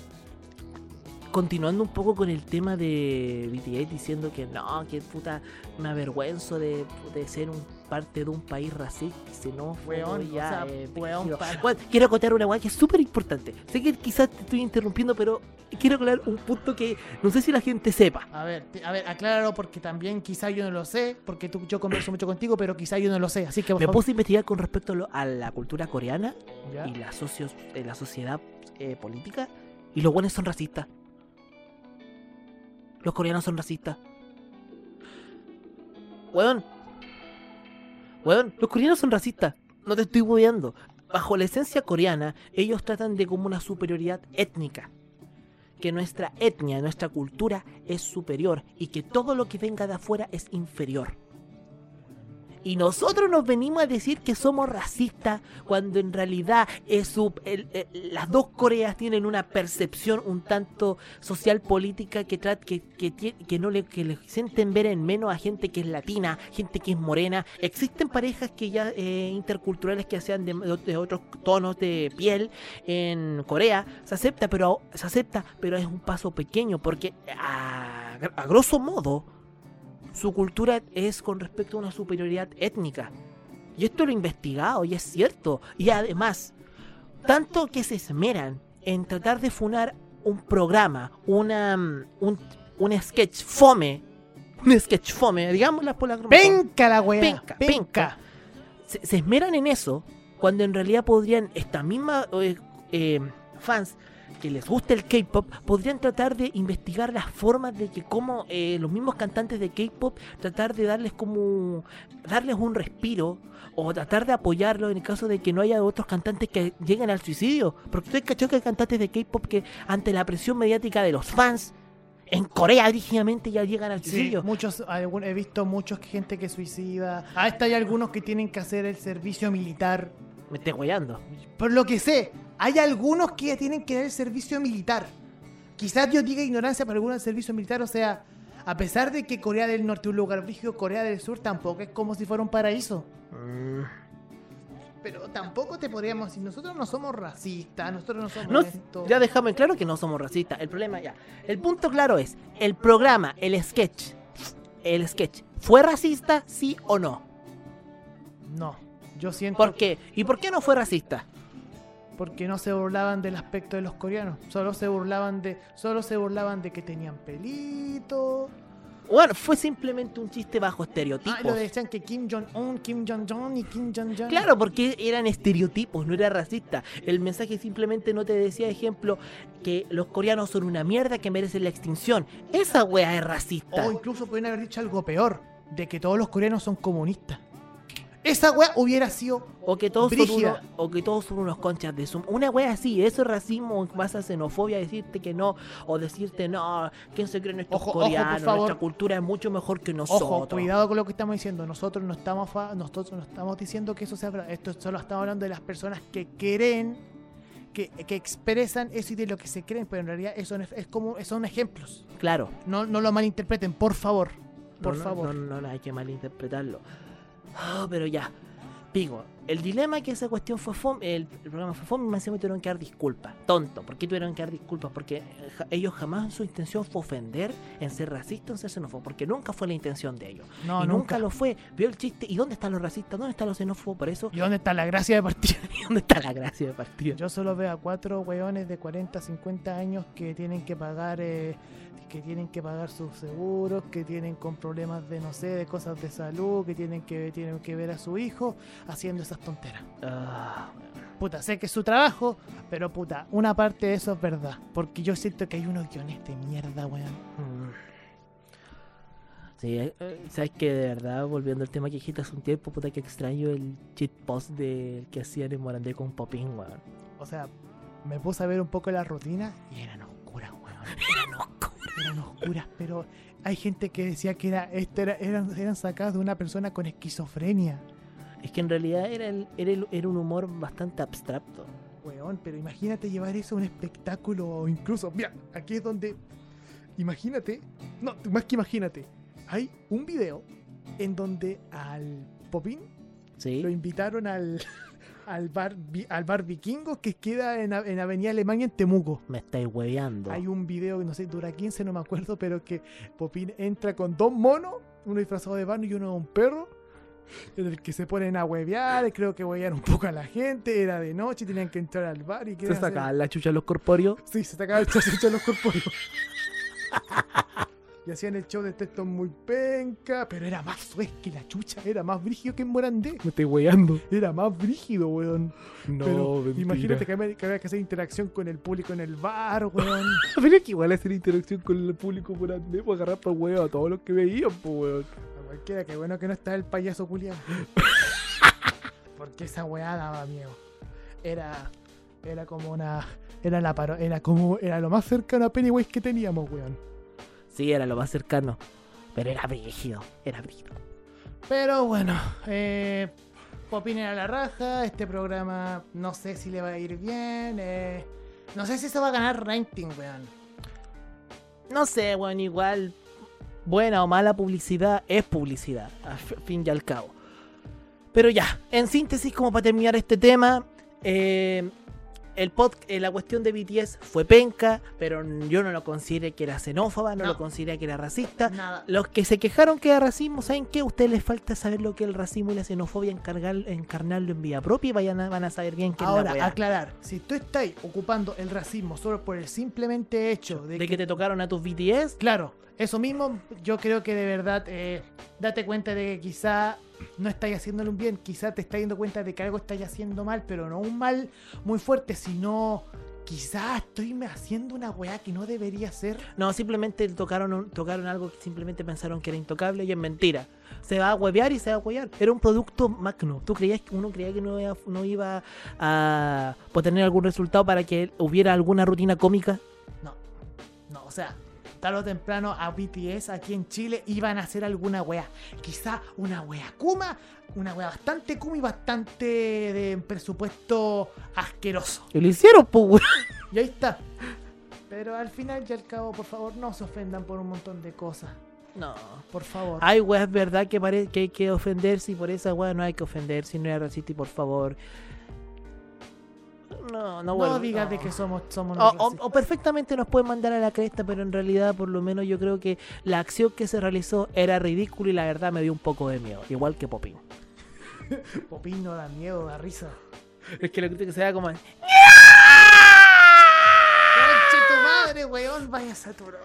Speaker 2: continuando un poco con el tema de BTS diciendo que no, que puta, me avergüenzo de, de ser un parte de un país racista y xenófobo.
Speaker 1: Weón,
Speaker 2: ya,
Speaker 1: o sea,
Speaker 2: eh,
Speaker 1: weón.
Speaker 2: Bueno, quiero acotar una weá que es súper importante. Sé que quizás te estoy interrumpiendo, pero quiero aclarar un punto que no sé si la gente sepa.
Speaker 1: A ver, a ver, acláralo porque también quizá yo no lo sé, porque tú, yo converso mucho contigo, pero quizá yo no lo sé, así que
Speaker 2: Me
Speaker 1: favor-
Speaker 2: puse a investigar con respecto a, lo- a la cultura coreana
Speaker 1: Ya.
Speaker 2: y la, socios, eh, la sociedad eh, política, y los buenos son racistas. Los coreanos son racistas. Weón. Weón, los coreanos son racistas. No te estoy bobeando. Bajo la esencia coreana, ellos tratan de como una superioridad étnica. Que nuestra etnia, nuestra cultura es superior y que todo lo que venga de afuera es inferior. Y nosotros nos venimos a decir que somos racistas cuando en realidad es su- el- el- las dos Coreas tienen una percepción un tanto social política que, que, que, que no le, que le sienten ver en menos a gente que es latina, gente que es morena. Existen parejas que ya eh, interculturales que sean de, de otros tonos de piel en Corea. Se acepta, pero se acepta, pero es un paso pequeño porque a, a grosso modo su cultura es con respecto a una superioridad étnica. Y esto lo he investigado y es cierto. Y además, tanto que se esmeran en tratar de funar un programa, una, mm, un, un sketch fome, un sketch fome, digámosla por la
Speaker 1: ¡Penca la weá!
Speaker 2: Penca, penca. se, se esmeran en eso cuando en realidad podrían, esta misma eh, eh, fans que les gusta el K-pop, podrían tratar de investigar las formas de que como eh, los mismos cantantes de K-pop, tratar de darles como, darles un respiro o tratar de apoyarlo en el caso de que no haya otros cantantes que lleguen al suicidio. Porque estoy cachado que hay cantantes de K-pop que ante la presión mediática de los fans, en Corea rígidamente ya llegan al
Speaker 1: Sí,
Speaker 2: suicidio.
Speaker 1: muchos, he visto muchos gente que suicida. Hasta hay algunos que tienen que hacer el servicio militar.
Speaker 2: Me estoy guayando.
Speaker 1: Por lo que sé, hay algunos que tienen que dar el servicio militar. Quizás yo diga ignorancia para algunos del servicio militar, o sea, a pesar de que Corea del Norte es un lugar brígido, Corea del Sur tampoco es como si fuera un paraíso.
Speaker 2: Mm.
Speaker 1: Pero tampoco te podríamos decir, nosotros no somos racistas, nosotros no somos
Speaker 2: No,
Speaker 1: esto.
Speaker 2: ya dejamos en claro que no somos racistas. El problema ya. El punto claro es, el programa, el sketch, el sketch, ¿fue racista, sí o no?
Speaker 1: No, yo siento
Speaker 2: ¿Por qué? ¿Y por qué no fue racista?
Speaker 1: Porque no se burlaban del aspecto de los coreanos, solo se burlaban de solo se burlaban de que tenían pelito.
Speaker 2: Bueno, fue simplemente un chiste bajo
Speaker 1: Ah,
Speaker 2: estereotipos.
Speaker 1: lo decían que Kim Jong-un, Kim Jong-un y Kim Jong-un.
Speaker 2: Claro, porque eran estereotipos, no era racista. El mensaje simplemente no te decía, ejemplo, que los coreanos son una mierda que merecen la extinción. Esa wea es racista.
Speaker 1: O incluso pueden haber dicho algo peor, de que todos los coreanos son comunistas. Esa weá hubiera sido
Speaker 2: O que todos son unos, o que todos son unos conchas de sum. Una wea así, eso es racismo, vas a xenofobia, decirte que no, o decirte no, ¿quién se creen estos
Speaker 1: Ojo, ojo,
Speaker 2: coreanos?
Speaker 1: favor.
Speaker 2: Nuestra cultura es mucho mejor que nosotros.
Speaker 1: Ojo, cuidado con lo que estamos diciendo. Nosotros no estamos fa- nosotros no estamos diciendo que eso sea verdad. Esto solo estamos hablando de las personas que creen, que, que expresan eso y de lo que se creen, pero en realidad eso no es, es como son ejemplos.
Speaker 2: Claro.
Speaker 1: No, no lo malinterpreten, por favor. Por
Speaker 2: no,
Speaker 1: favor.
Speaker 2: No, no, no, hay que malinterpretarlo. Ah, pero ya. Pigo, el dilema que esa cuestión fue fome, el, el programa fue fome, más encima tuvieron que dar disculpas. Tonto, ¿por qué tuvieron que dar disculpas? Porque eh, ja- ellos jamás su intención fue ofender, en ser racista o en ser xenófobo, porque nunca fue la intención de ellos.
Speaker 1: No,
Speaker 2: y
Speaker 1: nunca.
Speaker 2: nunca lo fue. Vio el chiste, ¿y dónde están los racistas? ¿Dónde están los xenófobos? Por eso,
Speaker 1: ¿Y dónde está la gracia de partida?
Speaker 2: ¿y dónde está la gracia de partida?
Speaker 1: Yo solo veo a cuatro weones de 40, 50 años que tienen que pagar eh, que tienen que pagar sus seguros, que tienen con problemas de no sé, de cosas de salud, que tienen que tienen que ver a su hijo haciendo esas tonteras.
Speaker 2: Ah,
Speaker 1: Puta, sé que es su trabajo, pero puta, una parte de eso es verdad, porque yo siento que hay unos guiones de mierda, weón.
Speaker 2: Mm. Sí, eh, eh, sabes que de verdad, volviendo al tema que dijiste hace un tiempo, puta que extraño el cheat post de que hacían en Morandé con Popín, weón.
Speaker 1: O sea, me puse a ver un poco la rutina y eran oscuras, weón.
Speaker 2: Eran
Speaker 1: oscuras, pero hay gente que decía que era, este era- eran, eran sacadas de una persona con esquizofrenia.
Speaker 2: Es que en realidad era, el- era, el- era un humor bastante abstracto.
Speaker 1: Weón, pero imagínate llevar eso a un espectáculo o incluso, mira, aquí es donde, imagínate, no, más que imagínate, hay un video en donde al Popín
Speaker 2: ¿Sí?
Speaker 1: lo invitaron al, al, bar, al bar vikingo que queda en, a- en Avenida Alemania en Temuco.
Speaker 2: Me estáis hueveando.
Speaker 1: Hay un video que no sé, dura 15, no me acuerdo, pero que Popín entra con dos monos, uno disfrazado de vano y uno de un perro, en el que se ponen a huevear, creo que huevearon un poco a la gente, era de noche, tenían que entrar al bar y
Speaker 2: Se
Speaker 1: hacer-
Speaker 2: sacaban la chucha los corpóreos.
Speaker 1: Sí, se sacaban el chachucho los corpóreos. y hacían el show de texto muy penca, pero era más suez que la chucha, era más brígido que en Morandé.
Speaker 2: Me estoy hueveando.
Speaker 1: Era más brígido, weón.
Speaker 2: No,
Speaker 1: pero
Speaker 2: mentira.
Speaker 1: imagínate que había, que había que hacer interacción con el público en el bar, weón.
Speaker 2: Pero es que igual hacer interacción con el público por andé, pues agarrar para huevo a todos los que veían, pues weón.
Speaker 1: A cualquiera, que bueno que no está el payaso culiado. Porque esa weá daba miedo. Era. Era como una. Era la paro, era como. Era lo más cercano a Pennywise que teníamos, weón.
Speaker 2: Sí, era lo más cercano. Pero era brígido, era brígido.
Speaker 1: Pero bueno, eh. Popín era la raja. Este programa no sé si le va a ir bien. eh, no sé si se va a ganar rating, weón.
Speaker 2: No sé, weón, igual buena o mala publicidad es publicidad, a f- fin y al cabo. Pero ya, en síntesis, como para terminar este tema, eh, el pod, eh, la cuestión de BTS fue penca, pero yo no lo consideré que era xenófoba, no,
Speaker 1: No.
Speaker 2: lo consideré que era racista.
Speaker 1: Nada.
Speaker 2: Los que se quejaron que era racismo, ¿saben qué? A ustedes les falta saber lo que es el racismo y la xenofobia, encargar, encarnarlo en vida propia y vayan a- van a saber bien qué es la
Speaker 1: Ahora, aclarar, si tú estás ocupando el racismo solo por el simplemente hecho de,
Speaker 2: De que te tocaron a tus BTS,
Speaker 1: Claro, eso mismo, yo creo que de verdad, eh, date cuenta de que quizá no estáis haciéndolo un bien, quizá te estás dando cuenta de que algo estáis haciendo mal, pero no un mal muy fuerte, sino quizá estoy haciendo una weá que no debería ser.
Speaker 2: No, simplemente tocaron, un- tocaron algo que simplemente pensaron que era intocable y es mentira. Se va a huevear y se va a huevear. Era un producto magno. ¿Tú creías que uno creía que no iba, no iba a poder tener algún resultado para que hubiera alguna rutina cómica?
Speaker 1: No, no, o sea, tarde o temprano a BTS aquí en Chile iban a hacer alguna weá. Quizá una weá Kuma, una weá bastante Kuma y bastante de presupuesto asqueroso.
Speaker 2: Y lo hicieron, pues.
Speaker 1: Y ahí está. Pero al final y al cabo, por favor, no se ofendan por un montón de cosas.
Speaker 2: No.
Speaker 1: Por favor.
Speaker 2: Hay weas, verdad, que, pare- que hay que ofenderse y por esa wea no hay que ofenderse no es racista y por favor. No, no,
Speaker 1: no
Speaker 2: vuelvo-
Speaker 1: digas
Speaker 2: no.
Speaker 1: de que somos, somos
Speaker 2: O, o- perfectamente nos pueden mandar a la cresta, pero en realidad, por lo menos, yo creo que la acción que se realizó era ridícula y la verdad me dio un poco de miedo. Igual que Popín.
Speaker 1: Popín no da miedo, da risa.
Speaker 2: Es que lo que se da como.
Speaker 1: ¡Conche tu madre, weón! Vaya a saturar.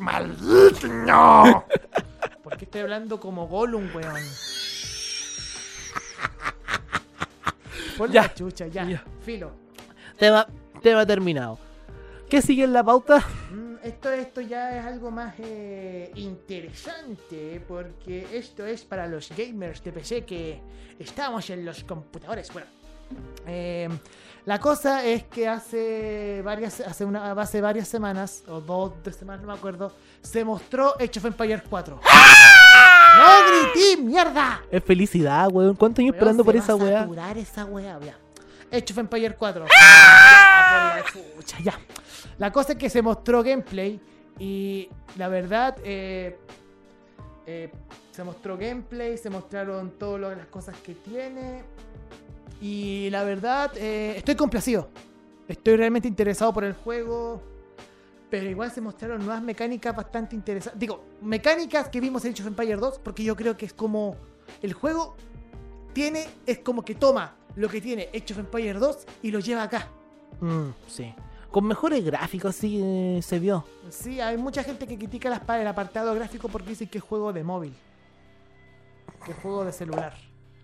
Speaker 1: ¡Maldito, no! ¿Por qué estoy hablando como Gollum, weón? Por
Speaker 2: Ya.
Speaker 1: la chucha, ya.
Speaker 2: Ya.
Speaker 1: Filo.
Speaker 2: Tema, tema terminado. ¿Qué sigue en la pauta?
Speaker 1: Mm, Esto, esto ya es algo más eh, interesante porque esto es para los gamers de PC que estamos en los computadores. Bueno, eh, la cosa es que hace varias, hace, una, hace varias semanas, o dos, tres semanas, no me acuerdo, se mostró Age of Empires 4. ¡No grité, mierda!
Speaker 2: Es felicidad, weón. ¿Cuántos años esperando por esa weá?
Speaker 1: esa weá, ya. Age of Empires 4. Ya, por la chucha, ya. La cosa es que se mostró gameplay y la verdad eh, eh, se mostró gameplay, se mostraron todas las cosas que tiene y la verdad eh, estoy complacido. Estoy realmente interesado por el juego. Pero igual se mostraron nuevas mecánicas bastante interesantes. Digo, mecánicas que vimos en Age of Empires 2, porque yo creo que es como. El juego tiene. Es como que toma lo que tiene Age of Empires 2 y lo lleva acá.
Speaker 2: Mm, sí. Con mejores gráficos sí eh, se vio.
Speaker 1: Sí, hay mucha gente que critica las el apartado gráfico porque dicen que es juego de móvil. Que es juego de celular.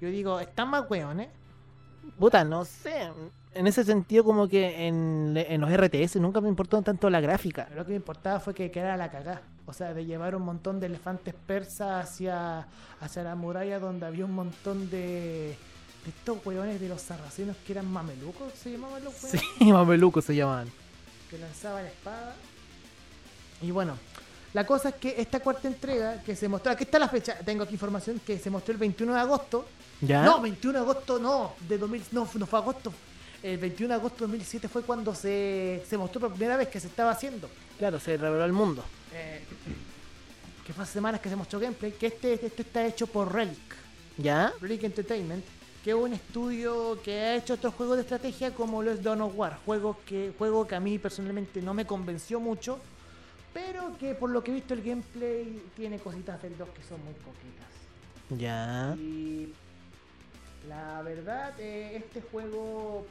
Speaker 1: Yo digo, están más weón, ¿eh?
Speaker 2: Puta, no sé. En ese sentido, como que en, en los RTS nunca me importó tanto la gráfica.
Speaker 1: Lo que me importaba fue que quedara la cagá. O sea, de llevar un montón de elefantes persas hacia, hacia la muralla donde había un montón de, de estos weones de los sarracenos que eran mamelucos, se llamaban los weones,
Speaker 2: Sí, mamelucos se llamaban.
Speaker 1: que lanzaban espada. Y bueno, la cosa es que esta cuarta entrega que se mostró, aquí está la fecha, tengo aquí información que se mostró el 21 de agosto.
Speaker 2: ¿Ya?
Speaker 1: No, 21 de agosto no, de 2000, no, no fue agosto. El 21 de agosto de 2007 fue cuando se, se mostró por primera vez que se estaba haciendo.
Speaker 2: Claro, se reveló al mundo.
Speaker 1: Eh, que fue hace semanas que se mostró gameplay, que este, este está hecho por Relic,
Speaker 2: ¿Ya?
Speaker 1: Relic Entertainment, que es un estudio que ha hecho otros juegos de estrategia como lo es Dawn of War, juego que, juego que a mí personalmente no me convenció mucho, pero que por lo que he visto el gameplay tiene cositas del 2 que son muy poquitas.
Speaker 2: ¿Ya?
Speaker 1: Y la verdad, eh, este juego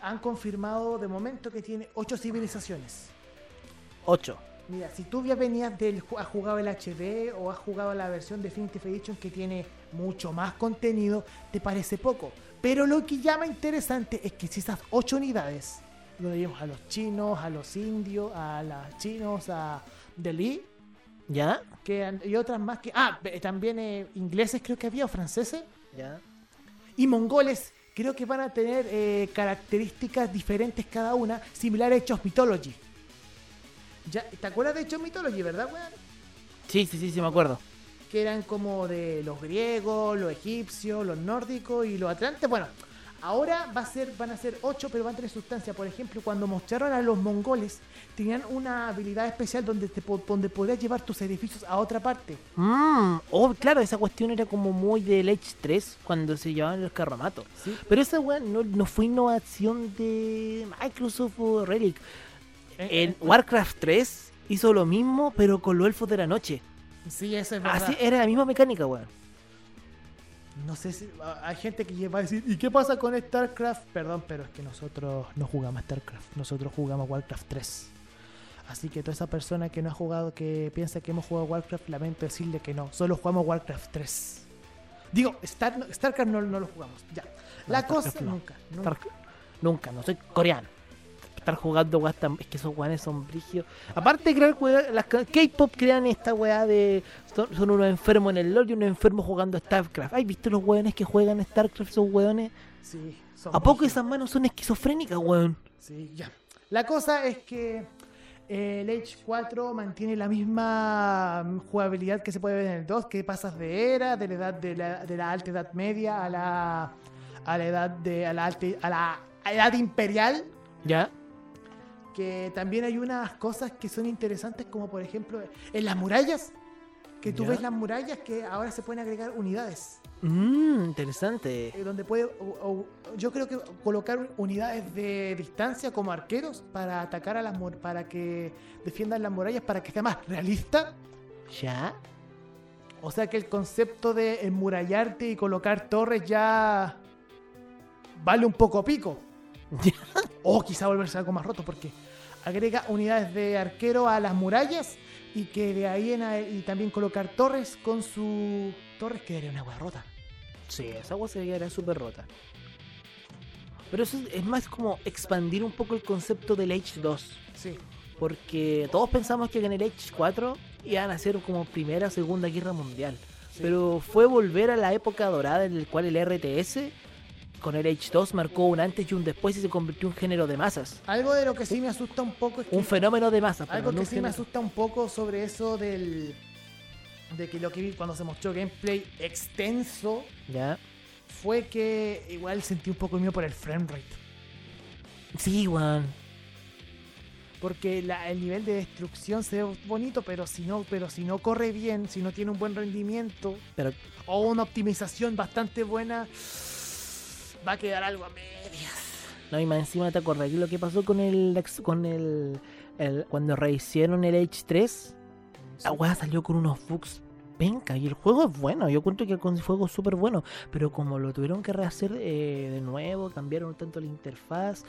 Speaker 1: han confirmado de momento que tiene 8 civilizaciones.
Speaker 2: 8.
Speaker 1: Mira, si tú ya venías del has jugado el HD o has jugado la versión Definitive Edition que tiene mucho más contenido, te parece poco. Pero lo que llama interesante es que si esas 8 unidades, donde vemos a los chinos, a los indios, a los chinos, a Delhi,
Speaker 2: ¿Ya?
Speaker 1: que y otras más que. Ah, también eh, ingleses creo que había, o franceses,
Speaker 2: ¿Ya?
Speaker 1: y mongoles. Creo que van a tener eh, características diferentes cada una, similar a Hechos Mythology. Ya, ¿Te acuerdas de Hechos Mythology, verdad, weón?
Speaker 2: Sí, sí, sí, sí, me acuerdo.
Speaker 1: que eran como de los griegos, los egipcios, los nórdicos y los atlantes. Bueno, ahora va a ser, van a ser ocho, pero van a tener sustancia. Por ejemplo, cuando mostraron a los mongoles, tenían una habilidad especial donde, te, donde podías llevar tus edificios a otra parte.
Speaker 2: Mmm, oh, claro, esa cuestión era como muy del Edge 3 cuando se llevaban los carromatos.
Speaker 1: ¿sí?
Speaker 2: Pero esa weá no, no fue innovación de Microsoft o Relic.
Speaker 1: Eh,
Speaker 2: En
Speaker 1: eh,
Speaker 2: Warcraft 3 hizo lo mismo, pero con los elfos de la noche.
Speaker 1: Sí, eso es verdad.
Speaker 2: Así era la misma mecánica, weón.
Speaker 1: No sé si hay gente que va a decir, ¿y qué pasa con StarCraft? Perdón, pero es que nosotros no jugamos StarCraft, nosotros jugamos Warcraft 3. Así que toda esa persona que no ha jugado, que piensa que hemos jugado Warcraft, lamento decirle que no, solo jugamos Warcraft 3. Digo, Star, StarCraft no, no lo jugamos, ya. La
Speaker 2: No,
Speaker 1: cosa,
Speaker 2: no.
Speaker 1: nunca, nunca,
Speaker 2: no soy coreano. Estar jugando weas tan- Es que esos weones son brígidos. Aparte de crear las K-pop crean esta weá de. Son, son unos enfermos en el LoL y unos enfermos jugando StarCraft. ¿Has visto los weones que juegan StarCraft? Esos weones.
Speaker 1: Sí, son
Speaker 2: ¿A poco
Speaker 1: brígidos.
Speaker 2: esas manos son esquizofrénicas, weón?
Speaker 1: Sí, ya. La cosa es que eh, el Age 4 mantiene la misma jugabilidad que se puede ver en el 2, que pasas de era, de la edad de la, de la alta edad media a la a la edad de a la alta, a la a la edad imperial
Speaker 2: ¿Ya?
Speaker 1: Que también hay unas cosas que son interesantes, como por ejemplo en las murallas, que tú
Speaker 2: Ya.
Speaker 1: ves las murallas que ahora se pueden agregar unidades.
Speaker 2: Mmm, interesante.
Speaker 1: eh, donde puede, o- o- yo creo que colocar unidades de distancia como arqueros para atacar a las mur- para que defiendan las murallas para que sea más realista.
Speaker 2: ¿Ya?
Speaker 1: O sea que el concepto de enmurallarte y colocar torres ya vale un poco pico. o quizá volverse algo más roto porque agrega unidades de arquero a las murallas y que de ahí en a- y también colocar torres con su torres quedaría una hueá rota.
Speaker 2: Sí, esa agua se quedaría súper rota. Pero eso es- más como expandir un poco el concepto del H2.
Speaker 1: Sí.
Speaker 2: Porque todos pensamos que en el H4 iban a ser como Primera o Segunda Guerra Mundial.
Speaker 1: Sí.
Speaker 2: Pero fue volver a la época dorada en la cual el RTS con el H2 marcó un antes y un después y se convirtió en un género de masas.
Speaker 1: Algo de lo que sí me asusta un poco es que
Speaker 2: Un fenómeno de masas.
Speaker 1: Algo que sí me asusta un poco sobre eso del. de que lo que vi cuando se mostró gameplay extenso
Speaker 2: Ya.
Speaker 1: fue que igual sentí un poco mío por el frame rate.
Speaker 2: Sí, weón.
Speaker 1: Porque la- el nivel de destrucción se ve bonito, pero si no, pero si no corre bien, si no tiene un buen rendimiento
Speaker 2: Pero
Speaker 1: o una optimización bastante buena, va a quedar algo a medias.
Speaker 2: No, y más encima te acordás que lo que pasó con el con el, el- cuando rehicieron el H3, la weá salió con unos bugs penca y el juego es bueno, yo cuento que el juego es súper bueno, pero como lo tuvieron que rehacer eh, de nuevo, cambiaron tanto la interfaz,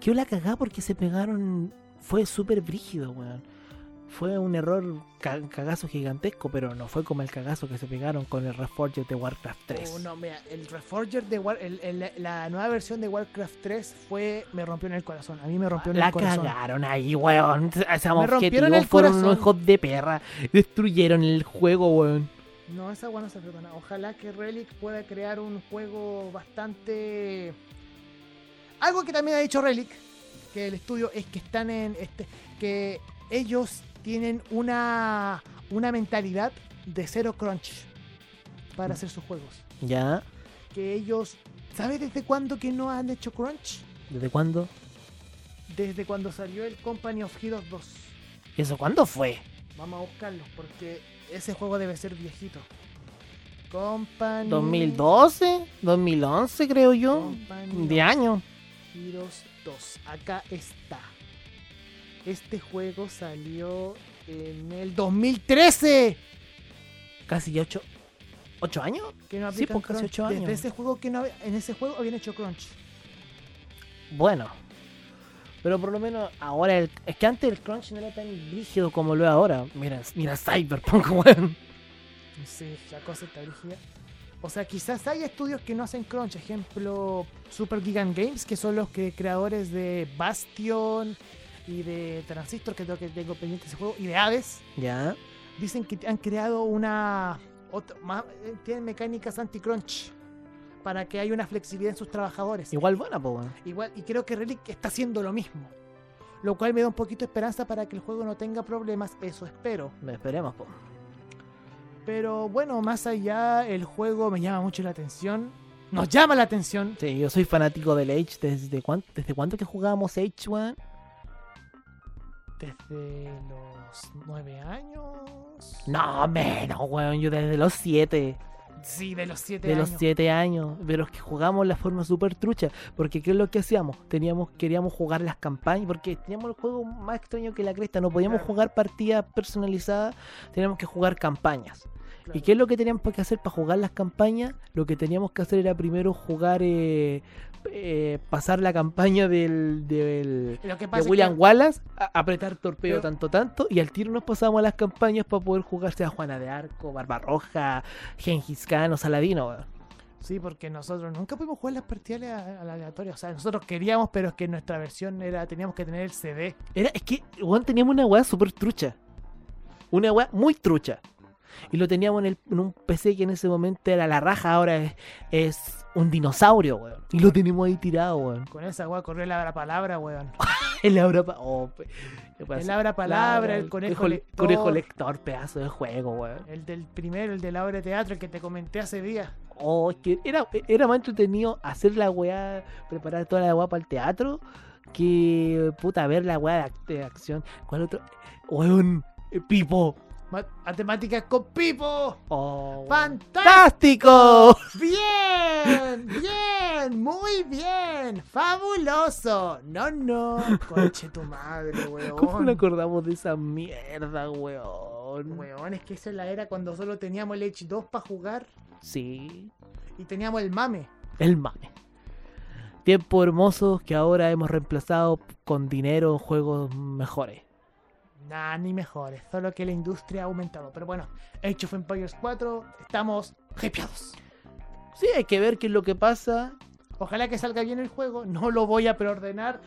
Speaker 2: quedó la cagada porque se pegaron, fue súper brígido, weón. Fue un error ca- cagazo gigantesco, pero no fue como el cagazo que se pegaron con el Reforged de Warcraft 3.
Speaker 1: Oh, no, mira, el Reforger de War- el- el- la nueva versión de Warcraft 3 fue. me rompió en el corazón. A mí me rompió en
Speaker 2: La
Speaker 1: el corazón.
Speaker 2: cagaron ahí, weón. Ese
Speaker 1: Me rompieron el
Speaker 2: fueron
Speaker 1: corazón.
Speaker 2: unos hijos de perra. Destruyeron el juego, weón.
Speaker 1: No, esa weá no se perdona. Ojalá que Relic pueda crear un juego bastante. Algo que también ha dicho Relic, que el estudio es que están en. este que ellos tienen una, una mentalidad de cero crunch para hacer sus juegos.
Speaker 2: ¿Ya?
Speaker 1: Que ellos. ¿Sabes desde cuándo que no han hecho crunch?
Speaker 2: ¿Desde cuándo?
Speaker 1: Desde cuando salió el Company of Heroes 2.
Speaker 2: ¿Eso cuándo fue?
Speaker 1: Vamos a buscarlo porque ese juego debe ser viejito. Company.
Speaker 2: ¿2012? ¿2011 creo yo?
Speaker 1: Company
Speaker 2: De año.
Speaker 1: Heroes 2. Acá está. Este juego salió en el 2013.
Speaker 2: Casi ya 8, ¿8 años?
Speaker 1: Que no
Speaker 2: Sí, pues, casi ocho años.
Speaker 1: Desde ese juego que no había- en ese juego habían hecho crunch.
Speaker 2: Bueno. Pero por lo menos ahora el, es que antes el crunch no era tan rígido como lo es ahora. Mira, mira Cyberpunk, weón.
Speaker 1: Sí, la cosa está rígida. O sea, quizás hay estudios que no hacen crunch. Ejemplo, Super Gigant Games, que son los que creadores de Bastion y de Transistor, que creo que tengo pendiente ese juego, y de Hades.
Speaker 2: Ya.
Speaker 1: Dicen que han creado una. otra- más- eh, tienen mecánicas anti-crunch para que haya una flexibilidad en sus trabajadores.
Speaker 2: Igual buena, pues, weón.
Speaker 1: Igual, y creo que Relic está haciendo lo mismo. Lo cual me da un poquito de esperanza para que el juego no tenga problemas. Eso espero.
Speaker 2: Esperemos, pues.
Speaker 1: Pero bueno, más allá, el juego me llama mucho la atención. Nos llama la atención.
Speaker 2: Sí, yo soy fanático del Age. ¿Desde cuánto, desde cuánto que jugábamos Age, weón?
Speaker 1: Desde los nueve años.
Speaker 2: No, menos, weón. Yo desde los 7.
Speaker 1: Sí, de los siete
Speaker 2: De
Speaker 1: años.
Speaker 2: los 7 años. Pero es que jugamos la forma súper trucha. Porque ¿qué es lo que hacíamos? Teníamos, queríamos jugar las campañas. Porque teníamos el juego más extraño que la cresta. No podíamos
Speaker 1: Claro.
Speaker 2: jugar partidas personalizadas. Teníamos que jugar campañas.
Speaker 1: Claro.
Speaker 2: ¿Y qué es lo que teníamos que hacer para jugar las campañas? Lo que teníamos que hacer era primero jugar, eh, eh, pasar la campaña del, de William
Speaker 1: que-
Speaker 2: Wallace, a- apretar torpeo
Speaker 1: Pero-
Speaker 2: tanto, tanto, y al tiro nos pasábamos a las campañas para poder jugarse a Juana de Arco, Barbarroja, Gengis Khan o Saladino.
Speaker 1: Sí, porque nosotros nunca pudimos jugar las partidas a- a la aleatoria. O sea, nosotros queríamos, pero es que nuestra versión era. Teníamos que tener el CD.
Speaker 2: Era, es que, weón, teníamos una weá súper trucha. Una weá muy trucha. Y lo teníamos en, el- en un PC que en ese momento era la raja, ahora es, es un dinosaurio, weón. Y lo tenemos ahí tirado, weón.
Speaker 1: Con esa weá corrió el abra palabra, weón.
Speaker 2: El abra, oh, pe- ¿qué pasa?
Speaker 1: El abra palabra, el conejo
Speaker 2: le-
Speaker 1: lector.
Speaker 2: conejo lector, pedazo de juego, weón.
Speaker 1: El del primero, el de la obra de teatro, el que te comenté hace días.
Speaker 2: Oh, es que era, era más entretenido hacer la weá, preparar toda la weá para el teatro que, puta, ver la weá de, de acción. ¿Cuál otro? Weón, Pipo.
Speaker 1: Ma- Matemáticas con Pipo.
Speaker 2: Oh,
Speaker 1: ¡Fantástico! Bien, bien, muy bien, fabuloso. No, no, conche tu madre, weón.
Speaker 2: ¿Cómo no acordamos de esa mierda, weón?
Speaker 1: Weón, es que esa es la era cuando solo teníamos el H2 para jugar
Speaker 2: Sí,
Speaker 1: y teníamos el mame.
Speaker 2: el mame. Tiempos hermosos que ahora hemos reemplazado con dinero juegos mejores.
Speaker 1: Nah, ni mejores, solo que la industria ha aumentado. Pero bueno, Age of Empires 4, estamos hypeados.
Speaker 2: Sí, hay que ver qué es lo que pasa.
Speaker 1: Ojalá que salga bien el juego, no lo voy a preordenar.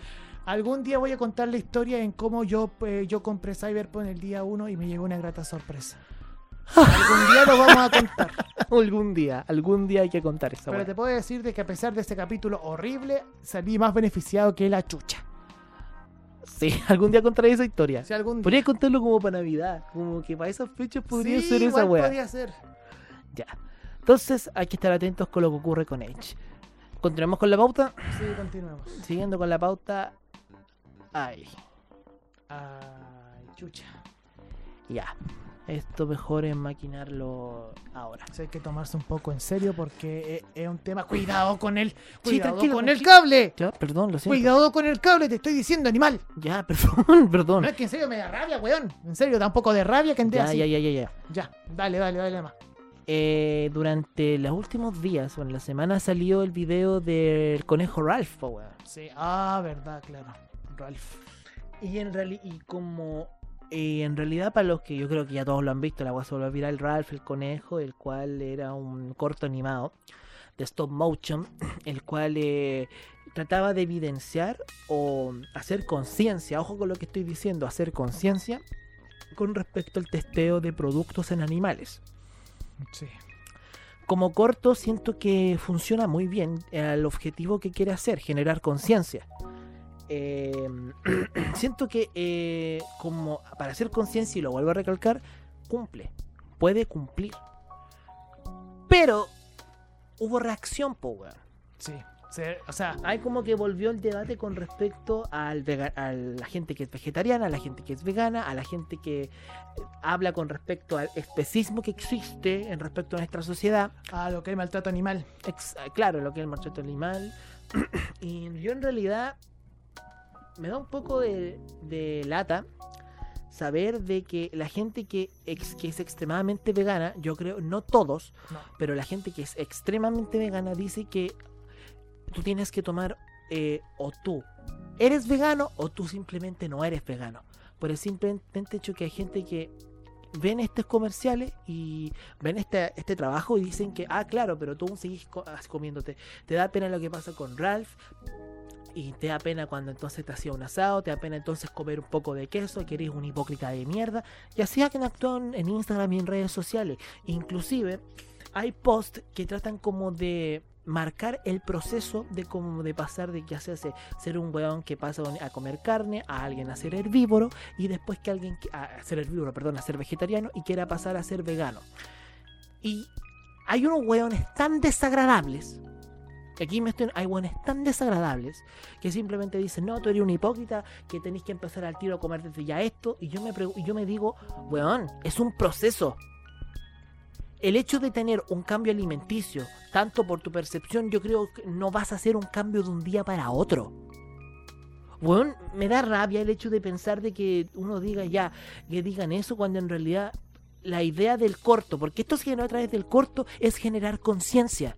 Speaker 1: Algún día voy a contar la historia en cómo yo, eh, yo compré Cyberpunk el día 1 y me llegó una grata sorpresa. Algún día lo vamos a contar.
Speaker 2: algún día, algún día hay que contar esa
Speaker 1: Pero te puedo decir de que a pesar de este capítulo horrible, salí más beneficiado que la chucha.
Speaker 2: Sí, algún día contaré esa historia.
Speaker 1: Si algún día.
Speaker 2: Podría contarlo como para Navidad, como que para esas fechas podría
Speaker 1: Sí,
Speaker 2: ser esa
Speaker 1: igual
Speaker 2: weá.
Speaker 1: podría ser.
Speaker 2: Ya. Entonces hay que estar atentos con lo que ocurre con Edge. Continuemos con la pauta.
Speaker 1: Sí, continuemos.
Speaker 2: Siguiendo con la pauta. Ay,
Speaker 1: Ay, chucha.
Speaker 2: ya. Esto mejor es maquinarlo ahora.
Speaker 1: O sea, hay que tomarse un poco en serio porque es, es un tema. Cuidado con el. Cuidado con el cable.
Speaker 2: Ya, perdón, lo siento.
Speaker 1: Cuidado con el cable, te estoy diciendo, animal.
Speaker 2: Ya, perdón, perdón.
Speaker 1: No es que en serio me da rabia, weón. En serio, da un poco de rabia que ande
Speaker 2: Ya,
Speaker 1: así.
Speaker 2: ya, ya, ya, ya.
Speaker 1: Ya, dale, dale, dale más.
Speaker 2: Eh, durante los últimos días o en la semana salió el video del conejo Ralph, weón.
Speaker 1: Sí, ah, verdad, claro. Ralph.
Speaker 2: Y en reali- y como eh, en realidad para los que yo creo que ya todos lo han visto, la voy a volvió viral Ralph el conejo, el cual era un corto animado de stop motion, el cual eh, trataba de evidenciar o hacer conciencia, ojo con lo que estoy diciendo, hacer conciencia con respecto al testeo de productos en animales.
Speaker 1: Sí.
Speaker 2: Como corto siento que funciona muy bien al objetivo que quiere hacer, generar conciencia. Eh, siento que eh, como para hacer conciencia, y lo vuelvo a recalcar, cumple, puede cumplir. Pero hubo reacción, po, weón.
Speaker 1: Sí. O sea,
Speaker 2: Hay como que volvió el debate con respecto al a la gente que es vegetariana, a la gente que es vegana, a la gente que eh, habla con respecto al especismo que existe en respecto a nuestra sociedad.
Speaker 1: a lo que es maltrato animal.
Speaker 2: Ex- claro, lo que es el maltrato animal. y yo en realidad me da un poco de, de lata saber de que la gente que, ex- que es extremadamente vegana, yo creo, no todos,
Speaker 1: No.
Speaker 2: pero la gente que es extremadamente vegana dice que tú tienes que tomar eh, o tú eres vegano o tú simplemente no eres vegano. Por el simplemente hecho que hay gente que ven estos comerciales y ven este, este trabajo y dicen que, ah, claro, pero tú aún seguís ah, comiéndote. Te da pena lo que pasa con Ralph. Y te da pena cuando entonces te hacía un asado, te da pena entonces comer un poco de queso, que eres un hipócrita de mierda. Y así que actúan en Instagram y en redes sociales. Inclusive hay posts que tratan como de marcar el proceso de como de pasar de que hace ser un weón que pasa a comer carne a alguien a ser herbívoro y después que alguien a ser herbívoro, perdón, a ser vegetariano y quiera pasar a ser vegano. Y hay unos weones tan desagradables. Aquí me estoy, hay weones tan desagradables que simplemente dicen, no, tú eres un hipócrita, que tenéis que empezar al tiro a comer desde ya esto. Y yo me, y yo me digo, weón, es un proceso. El hecho de tener un cambio alimenticio, tanto por tu percepción, yo creo que no vas a hacer un cambio de un día para otro. Weón, me da rabia el hecho de pensar de que uno diga ya, que digan eso cuando en realidad la idea del corto, porque esto se generó a través del corto, es generar conciencia.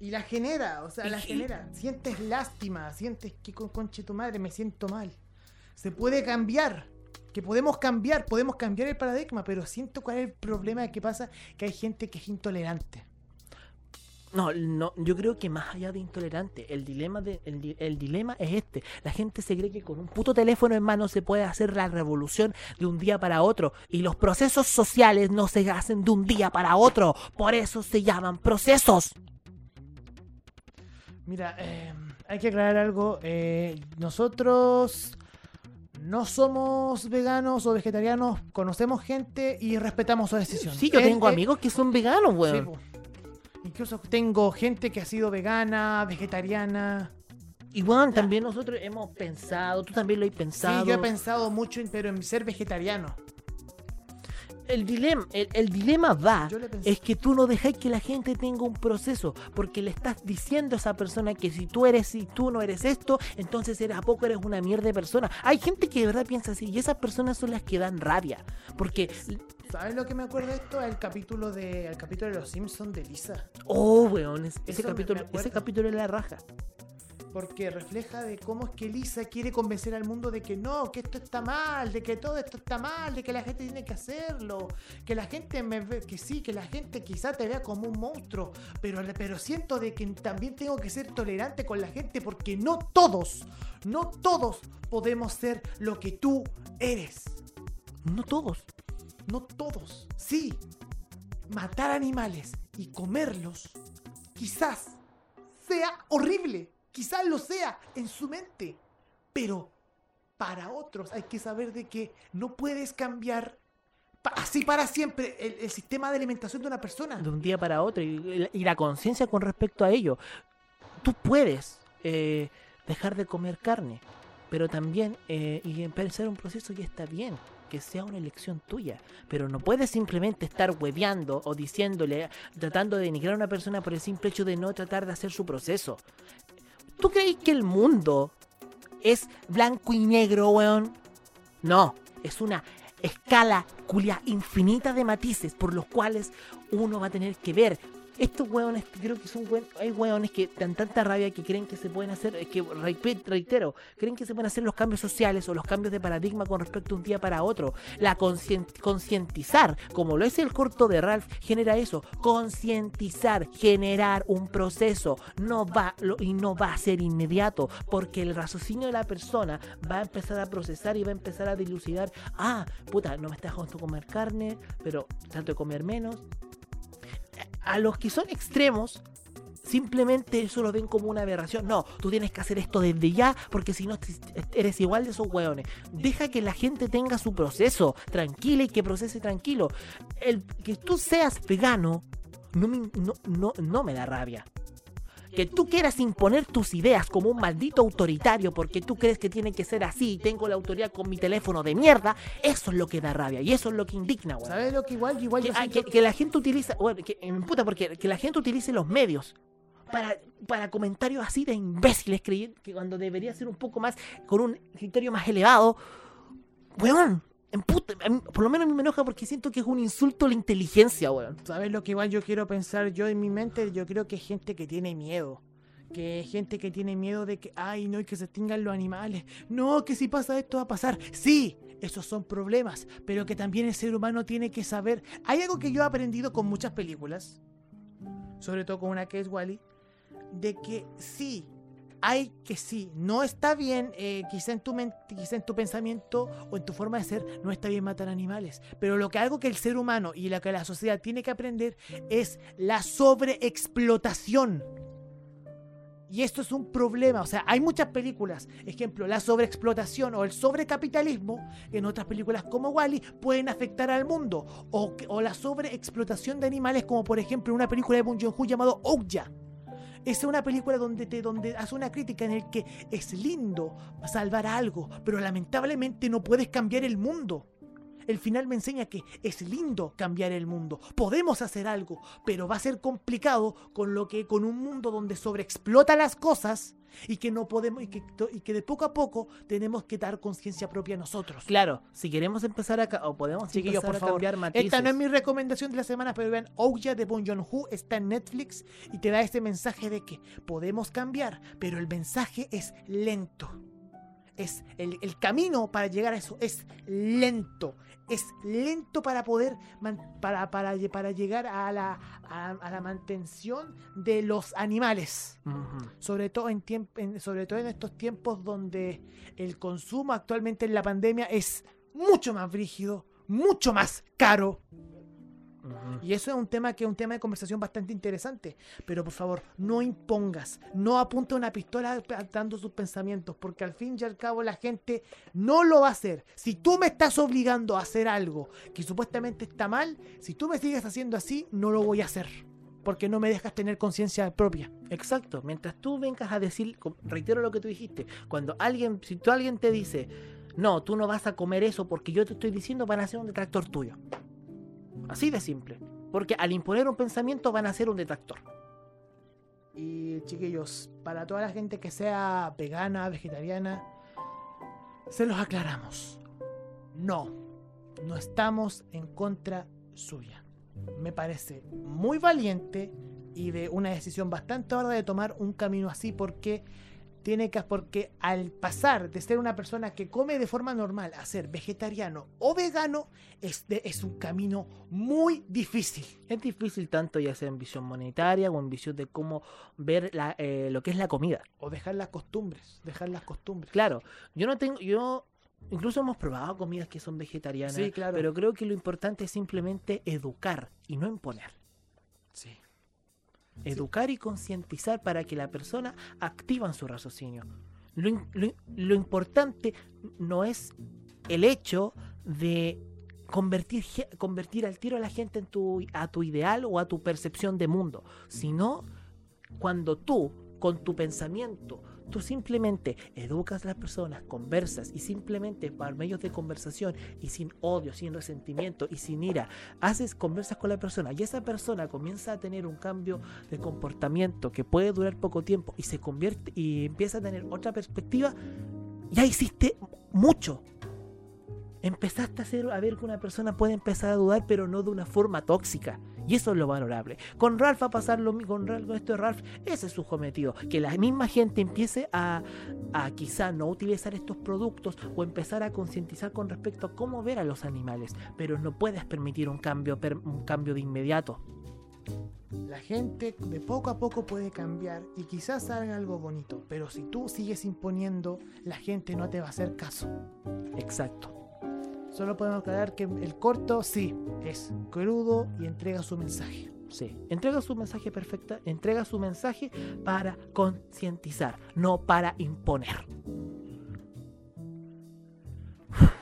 Speaker 1: Y la genera, o sea, la genera. Sientes lástima, sientes que con conche tu madre me siento mal. Se puede cambiar. Que podemos cambiar, podemos cambiar el paradigma, pero siento cuál es el problema que pasa, que hay gente que es intolerante.
Speaker 2: No, no, yo creo que más allá de intolerante, el dilema, de, el dilema es este. La gente se cree que con un puto teléfono en mano se puede hacer la revolución de un día para otro. Y los procesos sociales no se hacen de un día para otro. Por eso se llaman procesos.
Speaker 1: Mira, eh, hay que aclarar algo. eh, nosotros no somos veganos o vegetarianos, conocemos gente y respetamos su decisión.
Speaker 2: Sí, yo tengo amigos que son veganos,
Speaker 1: sí,
Speaker 2: weón.
Speaker 1: po. Incluso tengo gente que ha sido vegana, vegetariana.
Speaker 2: Y bueno, también nosotros hemos pensado, tú también lo has pensado.
Speaker 1: Sí, yo he pensado mucho, en, pero en ser vegetariano.
Speaker 2: El dilema, el, el dilema va es que tú no dejáis que la gente tenga un proceso, porque le estás diciendo a esa persona que si tú eres y tú no eres esto, entonces eres a poco eres una mierda de persona. Hay gente que de verdad piensa así y esas personas son las que dan rabia, porque
Speaker 1: ¿Sabes lo que me acuerdo de esto? El capítulo de, el capítulo de Los Simpsons de Lisa.
Speaker 2: oh, weón, es- ese capítulo, ese capítulo es la raja.
Speaker 1: Porque refleja de cómo es que Lisa quiere convencer al mundo de que no, que esto está mal, de que todo esto está mal, de que la gente tiene que hacerlo, que la gente me ve, que sí, que la gente quizá te vea como un monstruo, pero, pero siento de que también tengo que ser tolerante con la gente porque no todos, no todos podemos ser lo que tú eres.
Speaker 2: No todos.
Speaker 1: No todos. Sí, matar animales y comerlos quizás sea horrible. Quizás lo sea en su mente. Pero para otros hay que saber de que no puedes cambiar así para siempre el, el sistema de alimentación de una persona.
Speaker 2: de un día para otro y, y la conciencia con respecto a ello. Tú puedes eh, dejar de comer carne, pero también eh, y empezar un proceso y está bien que sea una elección tuya, pero no puedes simplemente estar hueveando o diciéndole, tratando de denigrar a una persona por el simple hecho de no tratar de hacer su proceso. ¿Tú crees que el mundo es blanco y negro, weón? No, es una escala culia infinita de matices por los cuales uno va a tener que ver. Estos hueones, creo que son hue- hay hueones que dan tanta rabia que creen que se pueden hacer, es que reitero, creen que se pueden hacer los cambios sociales o los cambios de paradigma con respecto a un día para otro. La concientizar, como lo es el corto de Ralph, genera eso. Concientizar, generar un proceso, no va y no va a ser inmediato, porque el raciocinio de la persona va a empezar a procesar y va a empezar a dilucidar. Ah, puta, no me estás dejando comer carne, pero trato de comer menos a los que son extremos, simplemente eso lo ven como una aberración. No, tú tienes que hacer esto desde ya, porque si no eres igual de esos hueones. Deja que la gente tenga su proceso, tranquila y que procese tranquilo. El que tú seas vegano no me da rabia. Que tú quieras imponer tus ideas como un maldito autoritario porque tú crees que tiene que ser así y tengo la autoridad con mi teléfono de mierda, eso es lo que da rabia y eso es lo que indigna, weón.
Speaker 1: ¿Sabes lo que igual? Igual
Speaker 2: Que,
Speaker 1: yo
Speaker 2: ah,
Speaker 1: siento
Speaker 2: que- que la gente utiliza, bueno, que puta porque que la gente utilice los medios para, para comentarios así de imbéciles creyendo que cuando debería ser un poco más con un criterio más elevado, weón, por lo menos me enoja porque siento que es un insulto a la inteligencia, weón.
Speaker 1: ¿Sabes lo que igual yo quiero pensar yo en mi mente? Yo creo que es gente que tiene miedo. Que es gente que tiene miedo de que, ay, no, y que se extingan los animales. No, que si pasa esto va a pasar. Sí, esos son problemas, pero que también el ser humano tiene que saber. Hay algo que yo he aprendido con muchas películas, sobre todo con una que es Wally, de que sí, hay que sí, no está bien, eh, quizá, en tu en tu pensamiento o en tu forma de ser, no está bien matar animales. Pero lo que algo que el ser humano y lo que la sociedad tiene que aprender es la sobreexplotación. Y esto es un problema, o sea, hay muchas películas, ejemplo, la sobreexplotación o el sobrecapitalismo, en otras películas como Wally, pueden afectar al mundo, o, o la sobreexplotación de animales, como por ejemplo una película de Bong Joon-ho llamado Okja. Es una película donde, te, donde hace una crítica en el que es lindo salvar algo, pero lamentablemente no puedes cambiar el mundo. El final me enseña que es lindo cambiar el mundo. Podemos hacer algo, pero va a ser complicado con lo que con un mundo donde sobreexplota las cosas y que no podemos y que, y que de poco a poco tenemos que dar conciencia propia a nosotros.
Speaker 2: Claro, si queremos empezar a o podemos
Speaker 1: Chiquillos, por
Speaker 2: a
Speaker 1: favor,
Speaker 2: cambiar matices.
Speaker 1: Esta no es mi recomendación de la semana, pero vean, Ouya de Bong Joon-ho está en Netflix y te da este mensaje de que podemos cambiar, pero el mensaje es lento. Es el, el camino para llegar a eso es lento. Es lento para poder man- para, para, para llegar a la, a, a la mantención de los animales. Sobre todo en, tiemp- en- sobre todo en estos tiempos donde el consumo actualmente en la pandemia es mucho más brígido, mucho más caro. Y eso es un tema que es un tema de conversación bastante interesante. Pero por favor, no impongas, no apunta una pistola dando sus pensamientos, porque al fin y al cabo la gente no lo va a hacer. Si tú me estás obligando a hacer algo que supuestamente está mal, si tú me sigues haciendo así, no lo voy a hacer. porque no me dejas tener conciencia propia.
Speaker 2: Exacto, mientras tú vengas a decir, reitero lo que tú dijiste, cuando alguien, si tú alguien te dice, no, tú no vas a comer eso porque yo te estoy diciendo, van a ser un detractor tuyo. Así de simple. Porque al imponer un pensamiento van a ser un detractor.
Speaker 1: Y chiquillos, para toda la gente que sea vegana, vegetariana, se los aclaramos. No, no estamos en contra suya. Me parece muy valiente y de una decisión bastante hora de tomar un camino así porque tiene que porque al pasar de ser una persona que come de forma normal a ser vegetariano o vegano es, de- es un camino muy difícil.
Speaker 2: Es difícil tanto ya sea en visión monetaria o en visión de cómo ver la, eh, lo que es la comida.
Speaker 1: O dejar las costumbres, dejar las costumbres.
Speaker 2: Claro, yo no tengo, yo incluso hemos probado comidas que son vegetarianas,
Speaker 1: Sí, claro.
Speaker 2: pero creo que lo importante es simplemente educar y no imponer. Educar y concientizar para que la persona activa su raciocinio. Lo, lo importante no es el hecho de convertir, convertir al tiro a la gente a tu ideal o a tu percepción de mundo, sino cuando tú, con tu pensamiento, tú simplemente educas a las personas, conversas y simplemente por medios de conversación y sin odio, sin resentimiento y sin ira, haces, conversas con la persona y esa persona comienza a tener un cambio de comportamiento que puede durar poco tiempo y se convierte y empieza a tener otra perspectiva, ya hiciste mucho. Empezaste a, hacer, a ver que una persona puede empezar a dudar, pero no de una forma tóxica. Y eso es lo valorable. Con Ralph va a pasar lo mismo. Con, Ralph, con esto de Ralph, ese es su cometido. Que la misma gente empiece a, a quizá no utilizar estos productos o empezar a concientizar con respecto a cómo ver a los animales. Pero no puedes permitir un cambio, per- un cambio de inmediato.
Speaker 1: La gente de poco a poco puede cambiar y quizás hagan algo bonito, pero si tú sigues imponiendo, la gente no te va a hacer caso.
Speaker 2: Exacto.
Speaker 1: Solo podemos aclarar que el corto sí es crudo y entrega su mensaje.
Speaker 2: Sí. Entrega su mensaje perfecta, entrega su mensaje para concientizar, no para imponer.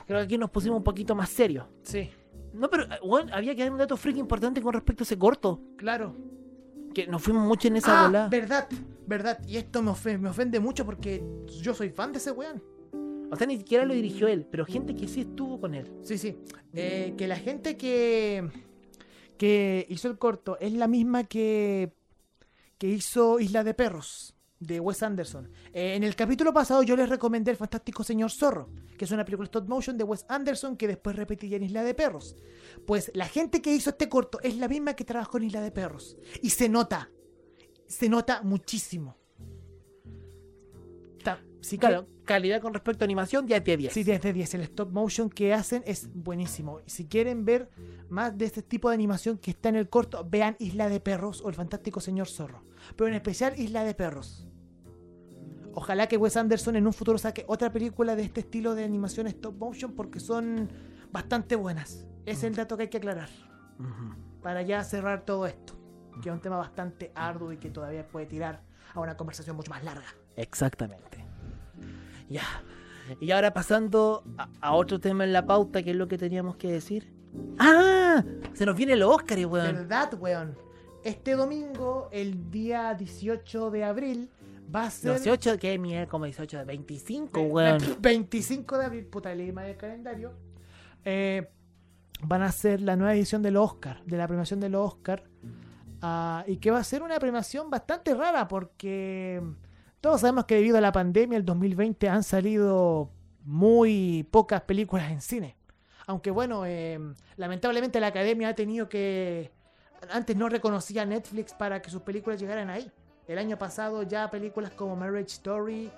Speaker 2: Creo que aquí nos pusimos un poquito más serios.
Speaker 1: Sí,
Speaker 2: No, pero eh, bueno, había que dar un dato freak importante con respecto a ese corto.
Speaker 1: claro.
Speaker 2: Que nos fuimos mucho en esa
Speaker 1: Ah,
Speaker 2: bola.
Speaker 1: verdad, verdad. Y esto me, ofe- me ofende mucho porque yo soy fan de ese weón.
Speaker 2: O sea, ni siquiera lo dirigió él, pero gente que sí estuvo con él.
Speaker 1: Sí, sí. Eh, que la gente que, que hizo el corto es la misma que, que hizo Isla de Perros, de Wes Anderson. Eh, en el capítulo pasado yo les recomendé El Fantástico Señor Zorro, que es una película stop motion de Wes Anderson que después repetiría en Isla de Perros. Pues la gente que hizo este corto es la misma que trabajó en Isla de Perros. Y se nota, se nota muchísimo. Sí
Speaker 2: Claro, calidad con respecto a animación, 10 de 10.
Speaker 1: Sí, 10 de 10. El stop motion que hacen es buenísimo. Y Si quieren ver más de este tipo de animación que está en el corto, vean Isla de Perros o El Fantástico Señor Zorro. Pero en especial Isla de Perros. Ojalá que Wes Anderson en un futuro saque otra película de este estilo de animación stop motion porque son bastante buenas. Es el dato que hay que aclarar. Para ya cerrar todo esto. Que es un tema bastante arduo y que todavía puede tirar a una conversación mucho más larga.
Speaker 2: Exactamente. Ya. Y ahora pasando a, a otro tema en la pauta, que es lo que teníamos que decir. ¡Ah! Se nos viene el Oscar, weón.
Speaker 1: ¿Verdad, weón? Este domingo, el día 18 de abril, va a ser.
Speaker 2: 18, que mierda, como 18 de 25,
Speaker 1: Ve-
Speaker 2: weón.
Speaker 1: 25 de abril, puta, leí mal el calendario. eh, van a ser la nueva edición del Oscar, de la premiación del Oscar. ah, y que va a ser una premiación bastante rara porque todos sabemos que debido a la pandemia, el 2020 han salido muy pocas películas en cine. Aunque bueno, eh, lamentablemente la academia ha tenido que... Antes no reconocía Netflix para que sus películas llegaran ahí. El año pasado ya películas como Marriage Story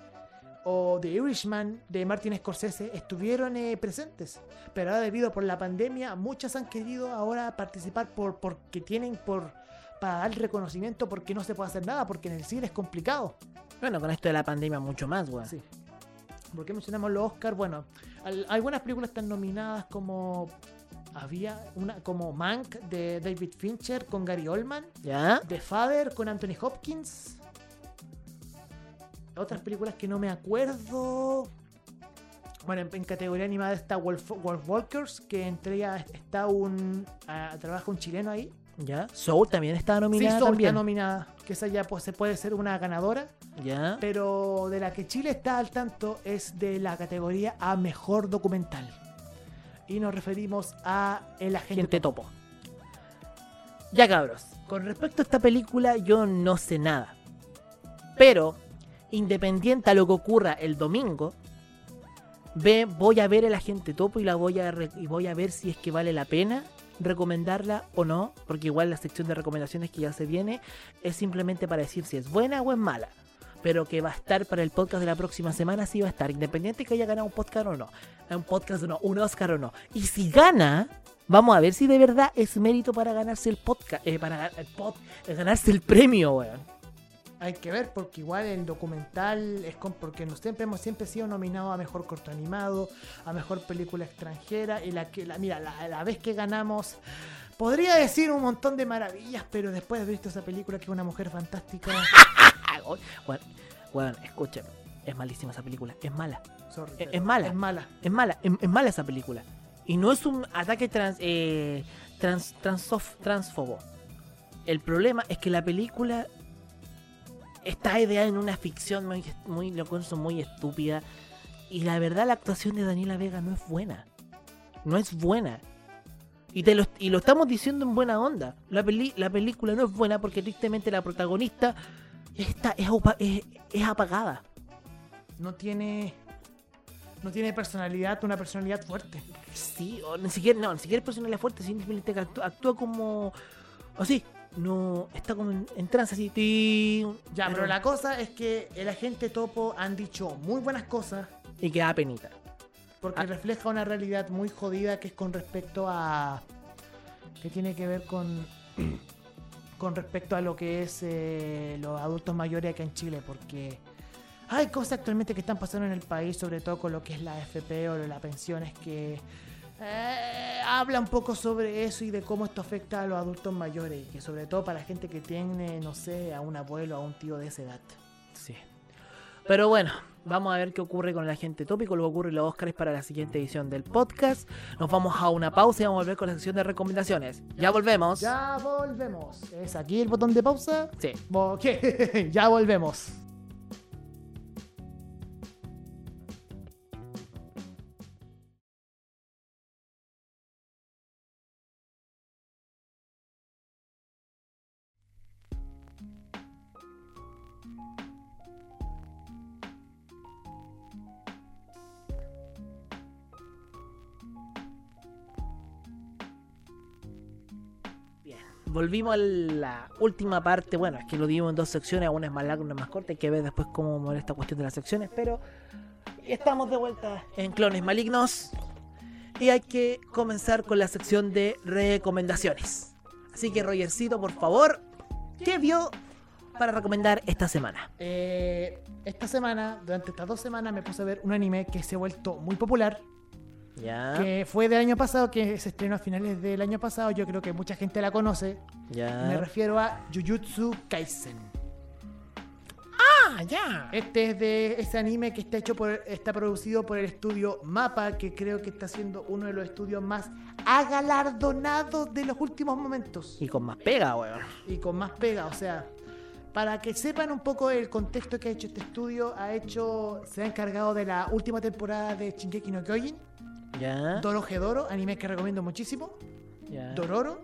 Speaker 1: o The Irishman de Martin Scorsese estuvieron eh, presentes. Pero ahora debido por la pandemia, muchas han querido ahora participar por porque tienen por para dar reconocimiento porque no se puede hacer nada, porque en el cine es complicado.
Speaker 2: Bueno, con esto de la pandemia mucho más, weón.
Speaker 1: Sí. ¿Por qué mencionamos los Oscar? Bueno, al- algunas películas están nominadas como había una como Mank de David Fincher con Gary Oldman,
Speaker 2: ¿Ya?
Speaker 1: The Father con Anthony Hopkins. Otras películas que no me acuerdo. Bueno, en, en categoría animada está Wolf, Wolf Walkers, que entre ellas está un. ah, trabaja un chileno ahí.
Speaker 2: Ya. Soul también
Speaker 1: Sí,
Speaker 2: nominada
Speaker 1: Soul
Speaker 2: también.
Speaker 1: está nominada, que esa ya pues, se puede ser una ganadora,
Speaker 2: ya.
Speaker 1: pero de la que Chile está al tanto es de la categoría a mejor documental. Y nos referimos a El Agente
Speaker 2: Gente topo. Ya cabros, con respecto a esta película yo no sé nada. Pero, independiente a lo que ocurra el domingo, ve, voy a ver el agente topo y la voy a re- y voy a ver si es que vale la pena recomendarla o no, porque igual la sección de recomendaciones que ya se viene es simplemente para decir si es buena o es mala. Pero que va a estar para el podcast de la próxima semana, sí va a estar, independiente que haya ganado un podcast o no. Un podcast o no, un Oscar o no. Y si gana, vamos a ver si de verdad es mérito para ganarse el podcast, eh, para el eh, ganarse el premio, weón.
Speaker 1: Hay que ver porque igual el documental es con, porque nos siempre hemos siempre sido nominados a mejor corto animado, a mejor película extranjera y la que la mira la, la vez que ganamos podría decir un montón de maravillas, pero después de haber visto esa película que es una mujer fantástica,
Speaker 2: weón, escúchame, es malísima esa película, es mala,
Speaker 1: sorry,
Speaker 2: Es- mala.
Speaker 1: es mala.
Speaker 2: es mala, es, es mala esa película. Y no es un ataque trans, eh, trans, transof- transfobo. El problema es que la película está ideada en una ficción muy, muy, lo muy estúpida. Y la verdad la actuación de Daniela Vega no es buena. No es buena. Y, te lo, y lo estamos diciendo en buena onda. La, peli- la película no es buena porque tristemente la protagonista está, es, es- es apagada.
Speaker 1: No tiene no tiene personalidad, una personalidad fuerte.
Speaker 2: Sí, o ni siquiera, no, ni siquiera es personalidad fuerte, simplemente que actúa, actúa como. Así, no. Está como en, en trance así.
Speaker 1: Ya, pero la cosa es que el agente Topo han dicho muy buenas cosas
Speaker 2: Y que da penita.
Speaker 1: porque
Speaker 2: Ah.
Speaker 1: refleja una realidad muy jodida que es con respecto a que tiene que ver con con respecto a lo que es eh, los adultos mayores acá en Chile porque hay cosas actualmente que están pasando en el país sobre todo con lo que es la FP o las pensiones que eh, habla un poco sobre eso y de cómo esto afecta a los adultos mayores y que sobre todo para la gente que tiene no sé a un abuelo o a un tío de esa edad
Speaker 2: Sí. Pero bueno, vamos a ver qué ocurre con el agente tópico, lo que ocurre en los Oscars para la siguiente edición del podcast. Nos vamos a una pausa y vamos a volver con la sección de recomendaciones. Ya volvemos.
Speaker 1: ya volvemos es aquí el botón de pausa
Speaker 2: Sí.
Speaker 1: Ok, ya volvemos.
Speaker 2: Volvimos a la última parte. Bueno, es que lo dimos en dos secciones. Una es más larga, una es más corta. Hay que ver después cómo mover esta cuestión de las secciones. Pero estamos de vuelta en Clones Malignos. Y hay que comenzar con la sección de recomendaciones. Así que, Rogercito, por favor, ¿qué vio para recomendar esta semana?
Speaker 1: Eh, esta semana, durante estas dos semanas, me puse a ver un anime que se ha vuelto muy popular,
Speaker 2: Ya,
Speaker 1: que fue del año pasado, que se estrenó a finales del año pasado. Yo creo que mucha gente la conoce. Me
Speaker 2: ya.
Speaker 1: refiero a Jujutsu Kaisen.
Speaker 2: Ah, ya.
Speaker 1: Este es de ese anime que está hecho por, está producido por el estudio Mapa, que creo que está siendo uno de los estudios más agalardonados de los últimos momentos.
Speaker 2: Y con más pega, weón.
Speaker 1: y con más pega. O sea, para que sepan un poco el contexto que ha hecho este estudio, ha hecho, se ha encargado de la última temporada de Shingeki no Kyojin,
Speaker 2: Ya.
Speaker 1: Dorohedoro, anime que recomiendo muchísimo,
Speaker 2: ya.
Speaker 1: Dororo,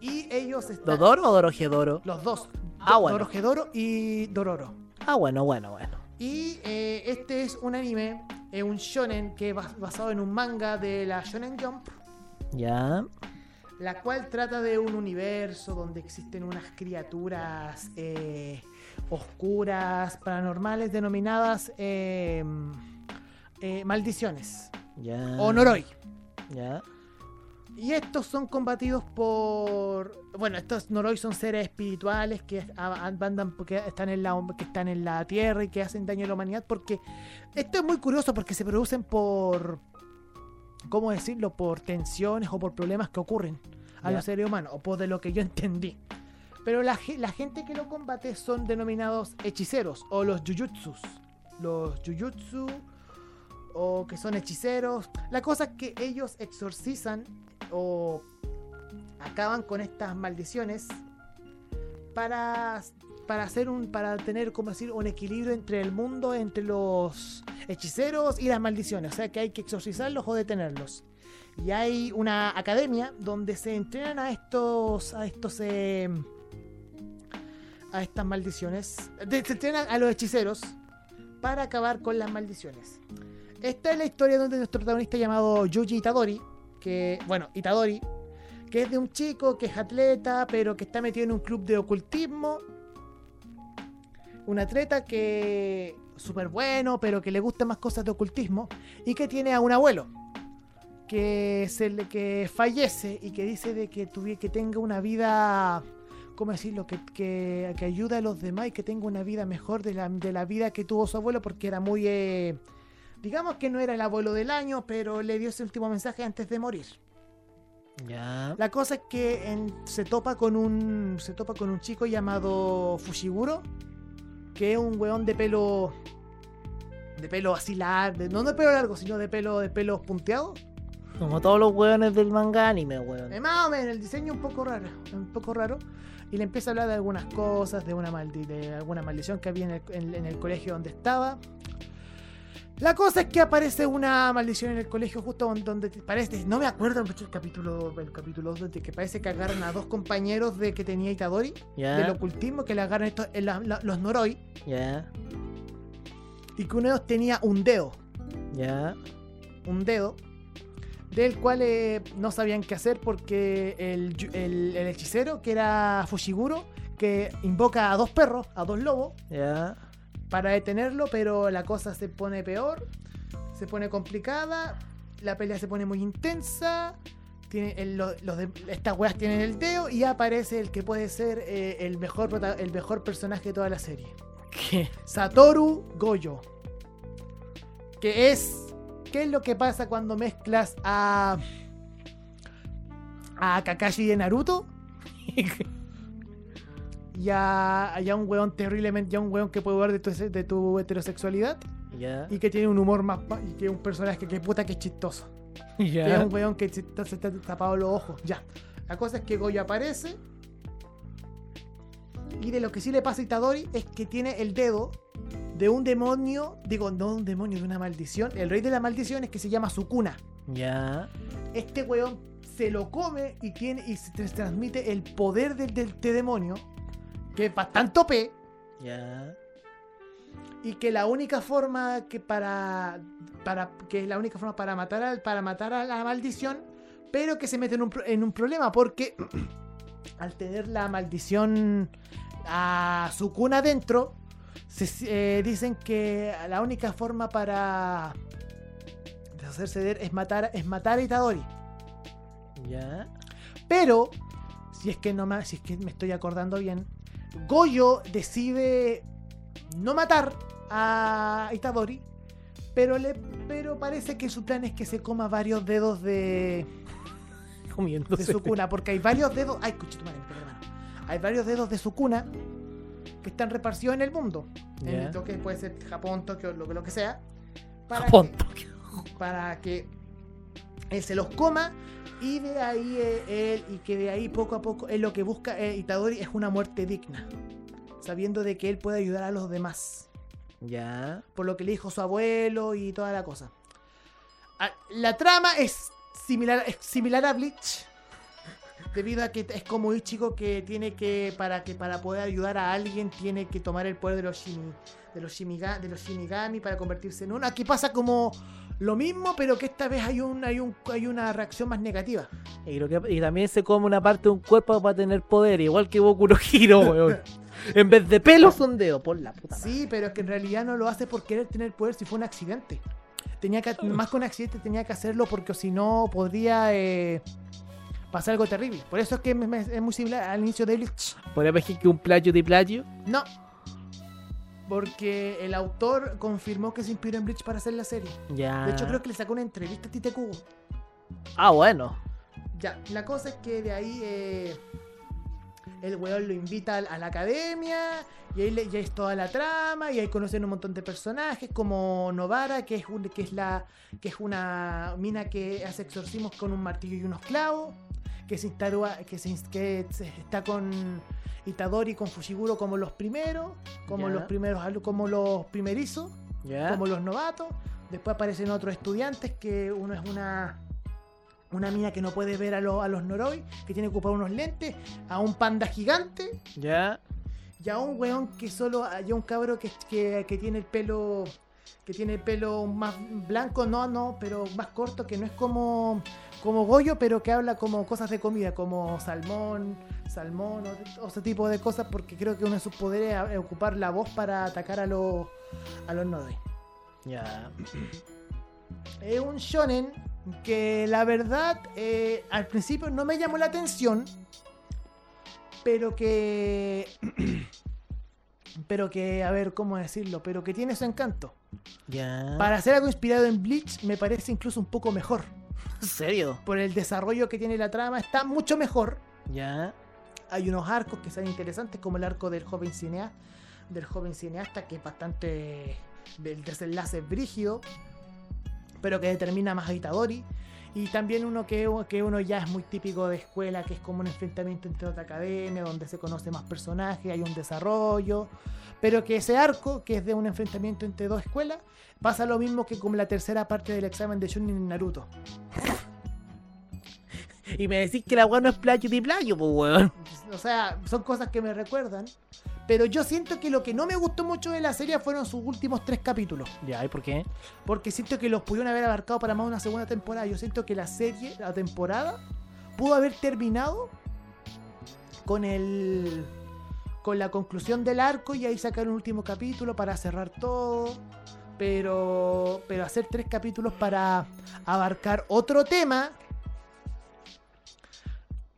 Speaker 1: y ellos están
Speaker 2: ¿Dodoro o Dorojedoro?
Speaker 1: los dos,
Speaker 2: Ah, bueno.
Speaker 1: Dorohedoro y Dororo.
Speaker 2: Ah, bueno, bueno, bueno.
Speaker 1: Y eh, este es un anime, es un shonen que es bas- basado en un manga de la Shonen Jump,
Speaker 2: Ya.
Speaker 1: la cual trata de un universo donde existen unas criaturas eh, oscuras, paranormales, denominadas eh, eh, maldiciones
Speaker 2: Ya.
Speaker 1: o noroi.
Speaker 2: Ya.
Speaker 1: Y estos son combatidos por. Bueno, estos Noroi son seres espirituales que andan porque están en la que están en la tierra y que hacen daño a la humanidad. Porque esto es muy curioso porque se producen por. ¿Cómo decirlo? Por tensiones o por problemas que ocurren a los seres humanos, o por de lo que yo entendí. Pero la gente que lo combate son denominados hechiceros o los jujutsus. Los jujutsu o que son hechiceros. La cosa es que ellos exorcizan o acaban con estas maldiciones para para hacer un para tener como decir un equilibrio entre el mundo entre los hechiceros y las maldiciones. O sea que hay que exorcizarlos o detenerlos. Y hay una academia donde se entrenan a estos a estos eh, a estas maldiciones. Se entrenan a los hechiceros para acabar con las maldiciones esta es la historia donde nuestro protagonista llamado Yuji Itadori que bueno Itadori que es de un chico que es atleta pero que está metido en un club de ocultismo un atleta que súper bueno, pero que le gustan más cosas de ocultismo y que tiene a un abuelo que se que fallece y que dice de que tuvi- que tenga una vida ¿cómo decirlo? Que, que, que ayuda a los demás y que tenga una vida mejor de la, de la vida que tuvo su abuelo porque era muy eh, digamos que no era el abuelo del año pero le dio ese último mensaje antes de morir
Speaker 2: Ya.
Speaker 1: la cosa es que en- se topa con un se topa con un chico llamado Fushiguro, que es un weón de pelo de pelo así largo, no de pelo largo, sino de pelo de pelos punteados.
Speaker 2: Como todos los hueones del manga anime, weón.
Speaker 1: Eh, más o menos, el diseño un poco raro, un poco raro. Y le empieza a hablar de algunas cosas, de una maldi- de alguna maldición que había en el, en- en el colegio donde estaba. La cosa es que aparece una maldición en el colegio justo don- donde parece, no me acuerdo mucho el capítulo, el capítulo 2, de que parece que agarran a dos compañeros de que tenía Itadori,
Speaker 2: Ya.
Speaker 1: del ocultismo, que le agarran estos, eh, la- la- los Noroi, y que uno de ellos tenía un dedo,
Speaker 2: Ya.
Speaker 1: un dedo, del cual eh, no sabían qué hacer porque el- el hechicero, que era Fushiguro, que invoca a dos perros, a dos lobos,
Speaker 2: Ya.
Speaker 1: Para detenerlo, pero la cosa se pone peor, se pone complicada, la pelea se pone muy intensa. Tiene el- los de- estas weas tienen el dedo y aparece el que puede ser eh, el, mejor, el mejor personaje de toda la serie.
Speaker 2: ¿Qué?
Speaker 1: Satoru Goyo. Que es. ¿Qué es lo que pasa cuando mezclas a. a Kakashi de Naruto? y a, un weón terriblemente. y a un weón que puede dudar de tu, de tu heterosexualidad.
Speaker 2: Ya.
Speaker 1: Y que tiene un humor más. y que es un personaje que puta que es chistoso. Que es
Speaker 2: Ya.
Speaker 1: un weón que se está, se está tapado los ojos. Ya. La cosa es que Goyo aparece. Y de lo que sí le pasa a Itadori es que tiene el dedo de un demonio. Digo, no un demonio, de una maldición. El rey de la maldición es que se llama Sukuna.
Speaker 2: Ya.
Speaker 1: Este weón se lo come y tiene y se transmite el poder del, del demonio. Que es bastante OP.
Speaker 2: Ya.
Speaker 1: y que la única forma que para, para que es la única forma para matar al para matar a la maldición pero que se mete en un, en un problema porque al tener la maldición a su cuna dentro se, eh, dicen que la única forma para deshacerse de él es matar es matar a Itadori
Speaker 2: Ya.
Speaker 1: pero, si es que no me, si es que me estoy acordando bien, Goyo decide no matar a Itadori, pero le, pero parece que su plan es que se coma varios dedos de, su cuna, porque hay varios dedos, ay, escucha tu madre, hay varios dedos de su cuna que están repartidos en el mundo, en
Speaker 2: Ya.
Speaker 1: lo que puede ser Japón, Tokio, lo, que- lo que sea, para
Speaker 2: Japón,
Speaker 1: que-
Speaker 2: Tokio.
Speaker 1: para que él se los coma y de ahí eh, él y que de ahí poco a poco él lo que busca eh, Itadori es una muerte digna sabiendo de que él puede ayudar a los demás.
Speaker 2: Ya.
Speaker 1: por lo que le dijo su abuelo y toda la cosa. Ah, la trama es similar es similar a Bleach debido a que es como Ichigo que tiene que para que para poder ayudar a alguien tiene que tomar el poder de los shini, de los shiniga- de los shinigami para convertirse en uno. Aquí pasa como lo mismo pero que esta vez hay un hay un hay una reacción más negativa
Speaker 2: Y, creo que- y también se come una parte de un cuerpo para tener poder, igual que Boku no Hero, weón. En vez de pelos, son dedos, por la puta madre.
Speaker 1: sí pero es que en realidad no lo hace por querer tener poder si fue un accidente tenía que más que un accidente tenía que hacerlo porque si no podría eh, pasar algo terrible por eso es que me- me- es muy similar al inicio de Bleach
Speaker 2: Podría decir que un plagio de plagio.
Speaker 1: No. Porque el autor confirmó que se inspiró en Bleach para hacer la serie.
Speaker 2: Ya.
Speaker 1: De hecho, creo que le sacó una entrevista a Tite Kubo.
Speaker 2: Ah, bueno.
Speaker 1: Ya, la cosa es que de ahí eh, el weón lo invita a la academia y ahí le- es toda la trama y ahí conocen un montón de personajes como Novara, que es, un- que es, la, que es una mina que hace exorcismos con un martillo y unos clavos. Que se que, se, que está con Itadori y con Fushiguro como los primeros, como los primeros como los primerizos, como los novatos. Después aparecen otros estudiantes que uno es una una mina que no puede ver a, los a los Noroi, que tiene que ocupar unos lentes, a un panda gigante
Speaker 2: ¿Ya?
Speaker 1: y a un weón que solo, y a un cabro que, que, que tiene el pelo, que tiene el pelo más blanco, no, no, pero más corto, que no es como, como Goyo, pero que habla como cosas de comida, como salmón, salmón, o, o ese tipo de cosas, porque creo que uno de sus poderes es ocupar la voz para atacar a los, a los Noroi.
Speaker 2: Ya.
Speaker 1: Es un shonen que la verdad eh, al principio no me llamó la atención, pero que... pero que, a ver, ¿cómo decirlo? Pero que tiene su encanto.
Speaker 2: Ya.
Speaker 1: Para hacer algo inspirado en Bleach me parece incluso un poco mejor.
Speaker 2: ¿En serio?
Speaker 1: Por el desarrollo que tiene la trama está mucho mejor.
Speaker 2: Ya.
Speaker 1: Hay unos arcos que son interesantes como el arco del joven cineasta, del joven cineasta que es bastante del desenlace brígido, pero que determina más a Itadori. Y también uno que, que uno ya es muy típico de escuela, que es como un enfrentamiento entre otra academia, donde se conoce más personajes, hay un desarrollo. Pero que ese arco, que es de un enfrentamiento entre dos escuelas, pasa lo mismo que con la tercera parte del examen de Chunin en Naruto.
Speaker 2: Y me decís que la weá no es playo de playo, pues weón.
Speaker 1: O sea, son cosas que me recuerdan. Pero yo siento que lo que no me gustó mucho de la serie fueron sus últimos tres capítulos.
Speaker 2: Ya, ¿y por qué?
Speaker 1: Porque siento que los pudieron haber abarcado para más de una segunda temporada. Yo siento que la serie, la temporada, pudo haber terminado con el. con la conclusión del arco y ahí sacar un último capítulo para cerrar todo. Pero. Pero hacer tres capítulos para abarcar otro tema.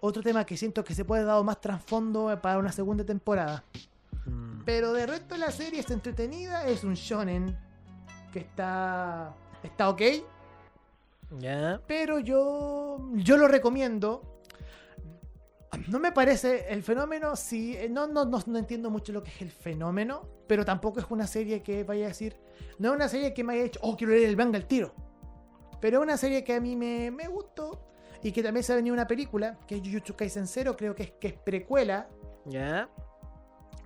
Speaker 1: Otro tema que siento que se puede dar más trasfondo para una segunda temporada. Pero de resto la serie es entretenida, es un shonen que está está ok,
Speaker 2: Ya.
Speaker 1: pero yo yo lo recomiendo. No me parece el fenómeno, sí, eh, no, no, no, no entiendo mucho lo que es el fenómeno, pero tampoco es una serie que vaya a decir, no es una serie que me haya hecho, oh, quiero leer el manga al tiro. Pero es una serie que a mí me, me gustó y que también se ha venido una película, que es Jujutsu Kaisen Zero, creo que es, que es precuela,
Speaker 2: Ya.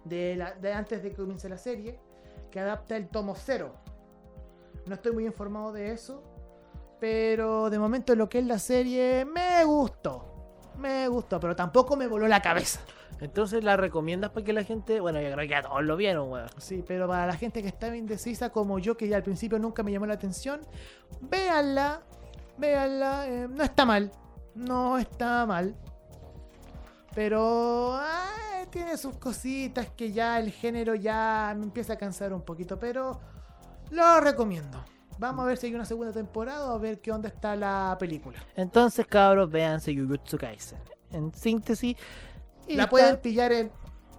Speaker 1: De, la- de antes de que comience la serie, que adapta el tomo cero. No estoy muy informado de eso, pero de momento lo que es la serie me gustó. Me gustó, pero tampoco me voló la cabeza.
Speaker 2: Entonces la recomiendas para que la gente. Bueno, yo creo que ya todos lo vieron, weón.
Speaker 1: Sí, pero para la gente que está indecisa como yo, que ya al principio nunca me llamó la atención, véanla, véanla, eh, no está mal, no está mal. Pero ah, tiene sus cositas que ya el género ya me empieza a cansar un poquito, pero lo recomiendo. Vamos a ver si hay una segunda temporada o a ver qué onda está la película.
Speaker 2: Entonces, cabros, véanse Jujutsu Kaisen. En síntesis. y
Speaker 1: La
Speaker 2: está-
Speaker 1: pueden pillar en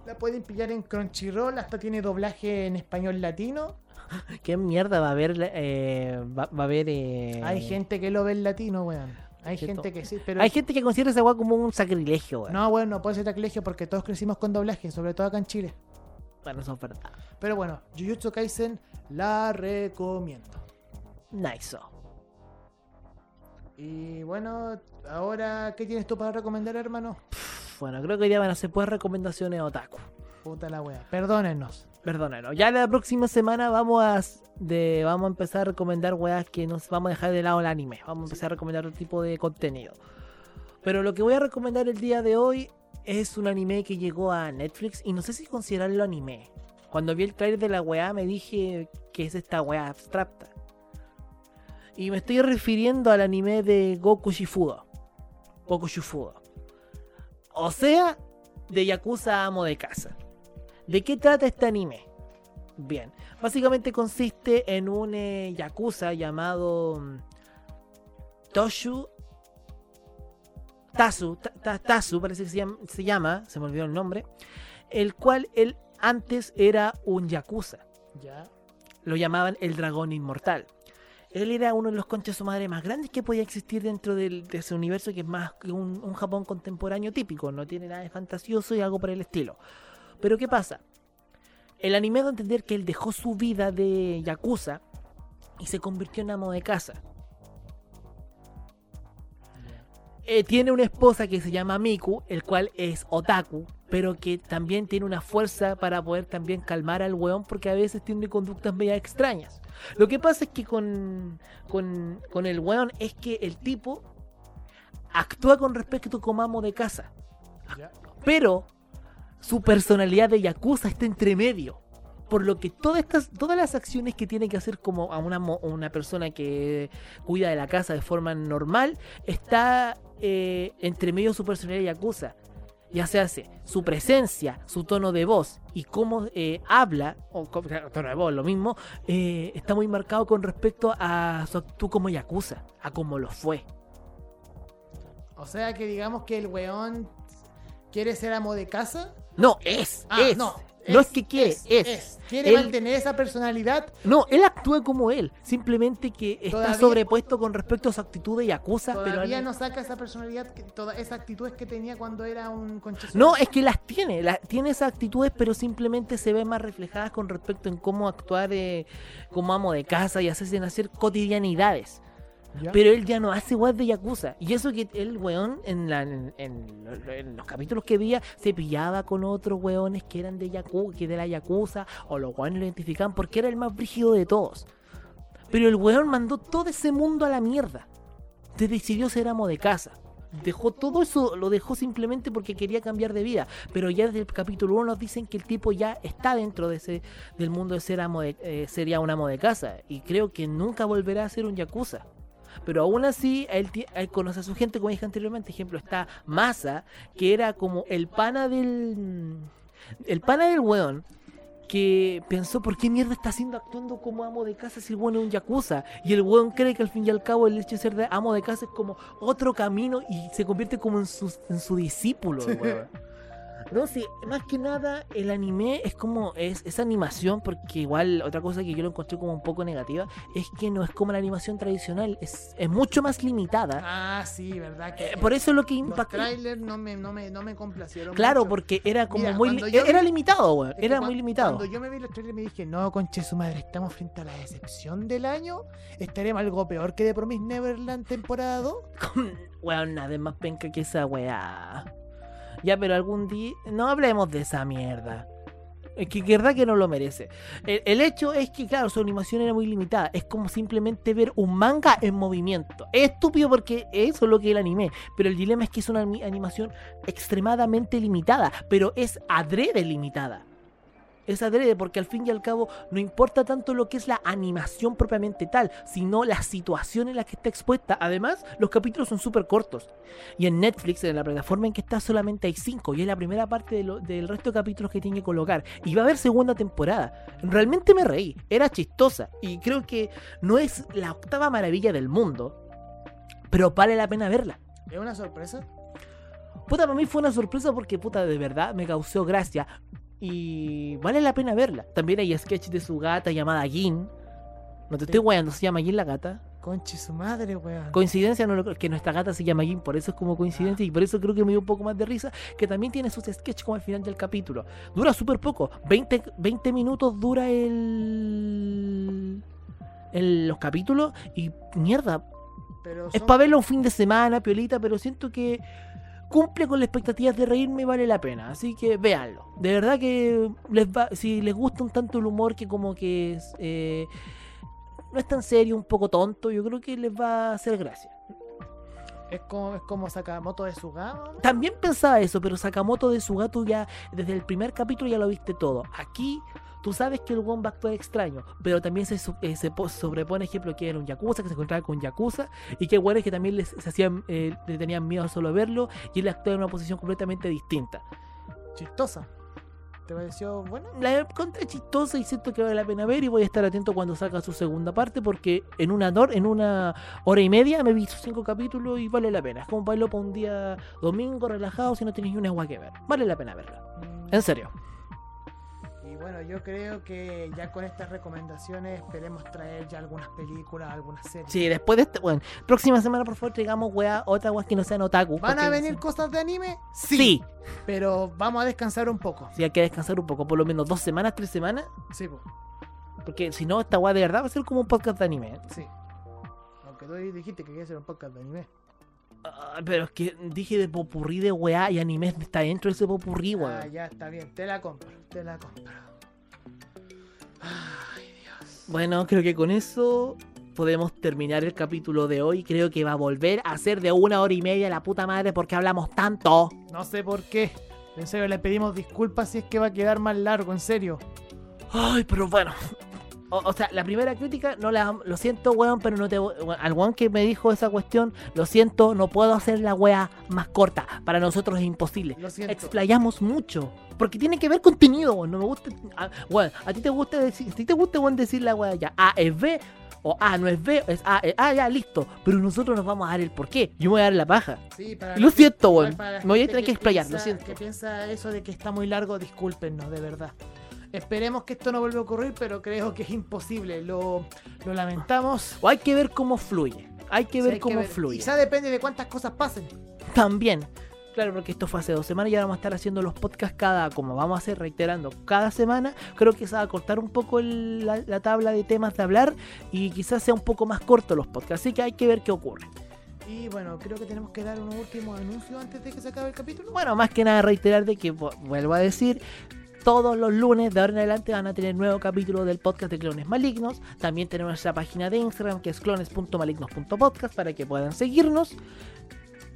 Speaker 1: la pueden pillar en Crunchyroll, hasta tiene doblaje en español latino.
Speaker 2: ¿Qué mierda va a haber? eh, va, va a haber. eh,
Speaker 1: Hay gente que lo ve en latino, weón. Hay
Speaker 2: Cierto.
Speaker 1: gente que sí, pero.
Speaker 2: Hay gente que considera esa weá como un sacrilegio, weón.
Speaker 1: No, bueno, no puede ser sacrilegio porque todos crecimos con doblaje, sobre todo acá en Chile.
Speaker 2: Bueno, eso es verdad.
Speaker 1: Pero bueno, Jujutsu Kaisen la recomiendo.
Speaker 2: Nice.
Speaker 1: Y bueno, ahora, ¿qué tienes tú para recomendar, hermano?
Speaker 2: Bueno, creo que día van a ser pues recomendaciones otaku.
Speaker 1: Puta la wea. Perdónenos.
Speaker 2: Perdónenos. Ya la próxima semana vamos a de vamos a empezar a recomendar weas que nos vamos a dejar de lado el anime. Vamos a empezar a recomendar otro tipo de contenido. Pero lo que voy a recomendar el día de hoy es un anime que llegó a Netflix y no sé si considerarlo anime. Cuando vi el trailer de la wea me dije que es esta wea abstracta. Y me estoy refiriendo al anime de Goku Shifudo. Goku Shifudo. O sea, de Yakuza Amo de Casa. ¿De qué trata este anime? Bien, básicamente consiste en un eh, Yakuza llamado mm, Toshu Tasu, Ta- Ta- Tasu parece que se llama, se me olvidó el nombre, el cual él antes era un Yakuza,
Speaker 1: Ya.
Speaker 2: lo llamaban el dragón inmortal. Él era uno de los conchas su madre más grandes que podía existir dentro del- de ese universo que es más que un, un Japón contemporáneo típico, no tiene nada de fantasioso y algo por el estilo. Pero ¿qué pasa? El anime da a entender que él dejó su vida de Yakuza y se convirtió en amo de casa. eh, tiene una esposa que se llama Miku, el cual es otaku, pero que también tiene una fuerza para poder también calmar al weón porque a veces tiene conductas medio extrañas. Lo que pasa es que con, con, con el weón es que el tipo actúa con respecto como amo de casa, pero su personalidad de Yakuza está entre medio. Por lo que todas estas, todas las acciones que tiene que hacer como a una, una persona que cuida de la casa de forma normal, está eh, entre medio su personalidad de Yakuza. Ya se hace su presencia, su tono de voz y cómo eh, habla, o tono de voz, lo mismo, eh, está muy marcado con respecto a su actitud como Yakuza, a cómo lo fue.
Speaker 1: O sea que digamos que el weón quiere ser amo de casa.
Speaker 2: No, es,
Speaker 1: Ah,
Speaker 2: es.
Speaker 1: no.
Speaker 2: No es que quiere, es.
Speaker 1: Quiere
Speaker 2: Él-
Speaker 1: mantener esa personalidad.
Speaker 2: No, él actúa como él, simplemente que está sobrepuesto con respecto a su actitud Yakuza, pero
Speaker 1: Todavía
Speaker 2: él-
Speaker 1: no saca esa personalidad, que- todas esas actitudes que tenía cuando era un concha su
Speaker 2: No, es que las tiene, la- tiene esas actitudes, pero simplemente se ven más reflejadas con respecto en cómo actuar eh, como amo de casa y hacerse en hacer cotidianidades. Pero él ya no hace igual de Yakuza. Y eso que el weón, en, los capítulos que veía, se pillaba con otros weones que eran de Yakuza, que de la Yakuza, o los weones lo identificaban porque era el más brígido de todos. Pero el weón mandó todo ese mundo a la mierda. Se decidió ser amo de casa. Dejó todo eso, lo dejó simplemente porque quería cambiar de vida. Pero ya desde el capítulo 1 nos dicen que el tipo ya está dentro de ese, del mundo de ser amo de, eh, sería un amo de casa. Y creo que nunca volverá a ser un Yakuza. Pero aún así, él, conoce a su gente, como dije anteriormente. Ejemplo, está Masa, que era como el pana del. El pana del weón. Que pensó, ¿por qué mierda está haciendo actuando como amo de casa si el weón es un yakuza? Y el weón cree que al fin y al cabo el hecho de ser de amo de casa es como otro camino y se convierte como en su, en su discípulo, weón. No, sí, más que nada el anime es como es esa animación, porque igual otra cosa que yo lo encontré como un poco negativa es que no es como la animación tradicional, es, es mucho más limitada.
Speaker 1: Ah, sí, verdad que.
Speaker 2: Eh, por eso es lo que
Speaker 1: los
Speaker 2: impactó.
Speaker 1: trailers no me, no, me, no me complacieron.
Speaker 2: Claro,
Speaker 1: mucho.
Speaker 2: porque era como
Speaker 1: Mira,
Speaker 2: muy.
Speaker 1: cuando
Speaker 2: li-
Speaker 1: yo
Speaker 2: era limitado.
Speaker 1: Es que
Speaker 2: Era muy limitado.
Speaker 1: Cuando yo me vi los trailers me dije, no, conche su madre, estamos frente a la decepción del año. Estaremos algo peor que de Promise Neverland temporada 2.
Speaker 2: Weón, nada es más penca que esa weá. Ya, pero algún día. No hablemos de esa mierda. Es que verdad que no lo merece. El, hecho es que, claro, su animación era muy limitada. Es como simplemente ver un manga en movimiento. Es estúpido porque eso es lo que el anime. Pero el dilema es que es una ani- animación extremadamente limitada. Pero es adrede limitada. Es adrede porque al fin y al cabo no importa tanto lo que es la animación propiamente tal, sino la situación en la que está expuesta. Además, los capítulos son súper cortos. Y en Netflix, en la plataforma en que está, solamente hay cinco. Y es la primera parte de lo- del resto de capítulos que tiene que colocar. Y va a haber segunda temporada. Realmente me reí. Era chistosa. Y creo que no es la octava maravilla del mundo. Pero vale la pena verla.
Speaker 1: Es una sorpresa.
Speaker 2: Puta, para mí fue una sorpresa porque, puta, de verdad me causó gracia. Y vale la pena verla. También hay sketch de su gata llamada Gin. No te estoy weando, se llama Gin la gata.
Speaker 1: Conche su madre, weón.
Speaker 2: Coincidencia no lo que nuestra gata se llama Jin, por eso es como coincidencia y por eso creo que me dio un poco más de risa, que también tiene sus sketches como al final del capítulo. Dura súper poco, 20, 20 minutos dura el, el- los capítulos y mierda,
Speaker 1: Pero
Speaker 2: es para verlo un fin de semana, piolita, pero siento que cumple con las expectativas de reírme y vale la pena, así que véanlo. De verdad que les va, si les gusta un tanto el humor que como que es, eh, no es tan serio, un poco tonto, yo creo que les va a hacer gracia.
Speaker 1: es como, es como Sakamoto de su gama.
Speaker 2: También pensaba eso, pero Sakamoto de su gato ya, desde el primer capítulo ya lo viste todo. Aquí tú sabes que el one va a actuar extraño, pero también se, eh, se po- sobrepone, ejemplo, que era un Yakuza, que se encontraba con Yakuza, y que bueno es que también les, se hacían, eh, le tenían miedo a solo verlo, y él actuaba en una posición completamente distinta.
Speaker 1: Chistosa. ¿Te pareció bueno?
Speaker 2: La encontré chistosa y siento que vale la pena ver y voy a estar atento cuando salga su segunda parte porque en una, en una hora y media me he visto cinco capítulos y vale la pena. Es como bailo para un día domingo relajado si no tenéis ni una agua que ver. Vale la pena verla.
Speaker 1: Mm,
Speaker 2: En serio.
Speaker 1: Bueno, yo creo que ya con estas recomendaciones esperemos traer ya algunas películas, algunas series.
Speaker 2: Sí, después de este, bueno, próxima semana por favor traigamos weá, otra weá que no sean otaku.
Speaker 1: ¿Van a venir cosas de anime?
Speaker 2: Sí.
Speaker 1: Pero vamos a descansar un poco.
Speaker 2: Sí, hay que descansar un poco, por lo menos dos semanas, tres semanas,
Speaker 1: Sí, po,
Speaker 2: porque si no, esta weá de verdad va a ser como un podcast de anime. ¿eh?
Speaker 1: sí. Aunque tú dijiste que querías hacer un podcast de anime.
Speaker 2: Ah, pero es que dije de popurrí de weá y anime está dentro de ese popurrí, weón.
Speaker 1: Ah, ya está bien, te la compro, te la compro. Ay, Dios.
Speaker 2: Bueno, creo que con eso podemos terminar el capítulo de hoy. Creo que va a volver a ser de una hora y media la puta madre porque hablamos tanto.
Speaker 1: No sé por qué. En serio, le pedimos disculpas si es que va a quedar más largo, en serio.
Speaker 2: Ay, pero bueno. O, o sea, la primera crítica, no la, lo siento, weón, pero no te Al weón que me dijo esa cuestión, lo siento, no puedo hacer la wea más corta. Para nosotros es imposible.
Speaker 1: Lo siento.
Speaker 2: Explayamos mucho. Porque tiene que ver contenido, weón. No me gusta. A, weón, a ti te gusta decir. A ti te gusta, weón, decir la wea ya. A es B. O A no es B, es A, es A, ya, listo. Pero nosotros nos vamos a dar el porqué. Yo me voy a dar la paja.
Speaker 1: Sí, para
Speaker 2: Lo siento, weón. Me voy a tener que explayar, lo
Speaker 1: piensa-
Speaker 2: siento.
Speaker 1: Que piensa eso de que está muy largo, discúlpenos, de verdad. Esperemos que esto no vuelva a ocurrir, pero creo que es imposible. Lo, lo lamentamos.
Speaker 2: O hay que ver cómo fluye. Hay que
Speaker 1: Sí,
Speaker 2: ver
Speaker 1: hay
Speaker 2: cómo
Speaker 1: ver.
Speaker 2: fluye.
Speaker 1: Quizá depende de cuántas cosas pasen.
Speaker 2: También. Claro, porque esto fue hace dos semanas y ahora vamos a estar haciendo los podcasts cada, como vamos a hacer reiterando cada semana, creo que se va a cortar un poco el- la, la tabla de temas de hablar y quizás sea un poco más corto los podcasts, así que hay que ver qué ocurre.
Speaker 1: Y bueno, creo que tenemos que dar un último anuncio antes de que se acabe el capítulo.
Speaker 2: Bueno, más que nada reiterar de que, vu- vuelvo a decir, todos los lunes de ahora en adelante van a tener nuevo capítulo del podcast de Clones Malignos. También tenemos nuestra página de Instagram que es clones.malignos.podcast para que puedan seguirnos.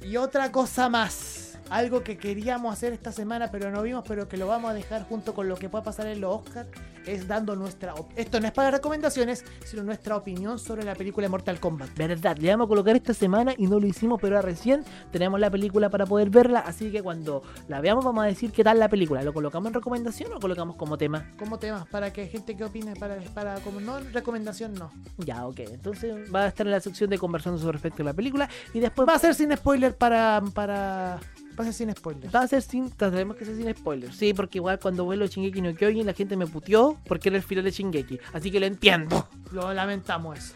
Speaker 1: Y otra cosa más. Algo que queríamos hacer esta semana, pero no vimos, pero que lo vamos a dejar junto con lo que pueda pasar en los Oscars, es dando nuestra... Esto no es para recomendaciones, sino nuestra opinión sobre la película Mortal Kombat.
Speaker 2: Verdad, le vamos a colocar esta semana y no lo hicimos, pero recién tenemos la película para poder verla, así que cuando la veamos vamos a decir qué tal la película. ¿Lo colocamos en recomendación o lo colocamos como tema?
Speaker 1: Como temas, para que gente que opine, para, para como no recomendación, no.
Speaker 2: Ya, ok. Entonces va a estar en la sección de conversando sobre respecto a la película y después
Speaker 1: Va a ser sin spoiler para... para... Va a ser sin spoiler.
Speaker 2: Va a ser sin, tendremos que ser sin spoilers. Sí, porque igual cuando vuelo Shingeki no Kyojin la gente me puteó porque era el final de Shingeki. Así que lo entiendo.
Speaker 1: Lo lamentamos eso.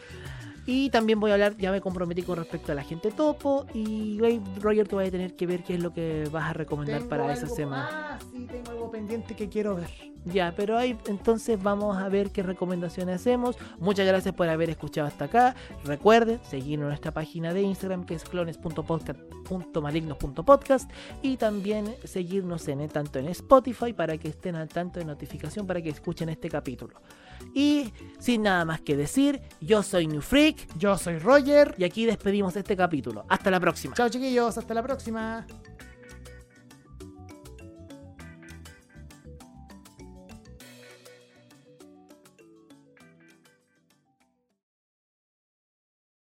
Speaker 2: Y también voy a hablar, ya me comprometí con respecto a la gente topo. Y Roger, tú vas a tener que ver qué es lo que vas a recomendar
Speaker 1: Tengo
Speaker 2: para esa semana.
Speaker 1: Ah, sí, tengo algo pendiente que quiero ver.
Speaker 2: Ya, pero ahí entonces vamos a ver qué recomendaciones hacemos. Muchas gracias por haber escuchado hasta acá. Recuerden seguirnos en nuestra página de Instagram que es clones.podcast.malignos.podcast y también seguirnos en tanto en Spotify para que estén al tanto de notificación para que escuchen este capítulo. Y sin nada más que decir, yo soy New Freak
Speaker 1: Yo soy Roger.
Speaker 2: y aquí despedimos este capítulo. Hasta la próxima.
Speaker 1: Chao chiquillos, hasta la próxima.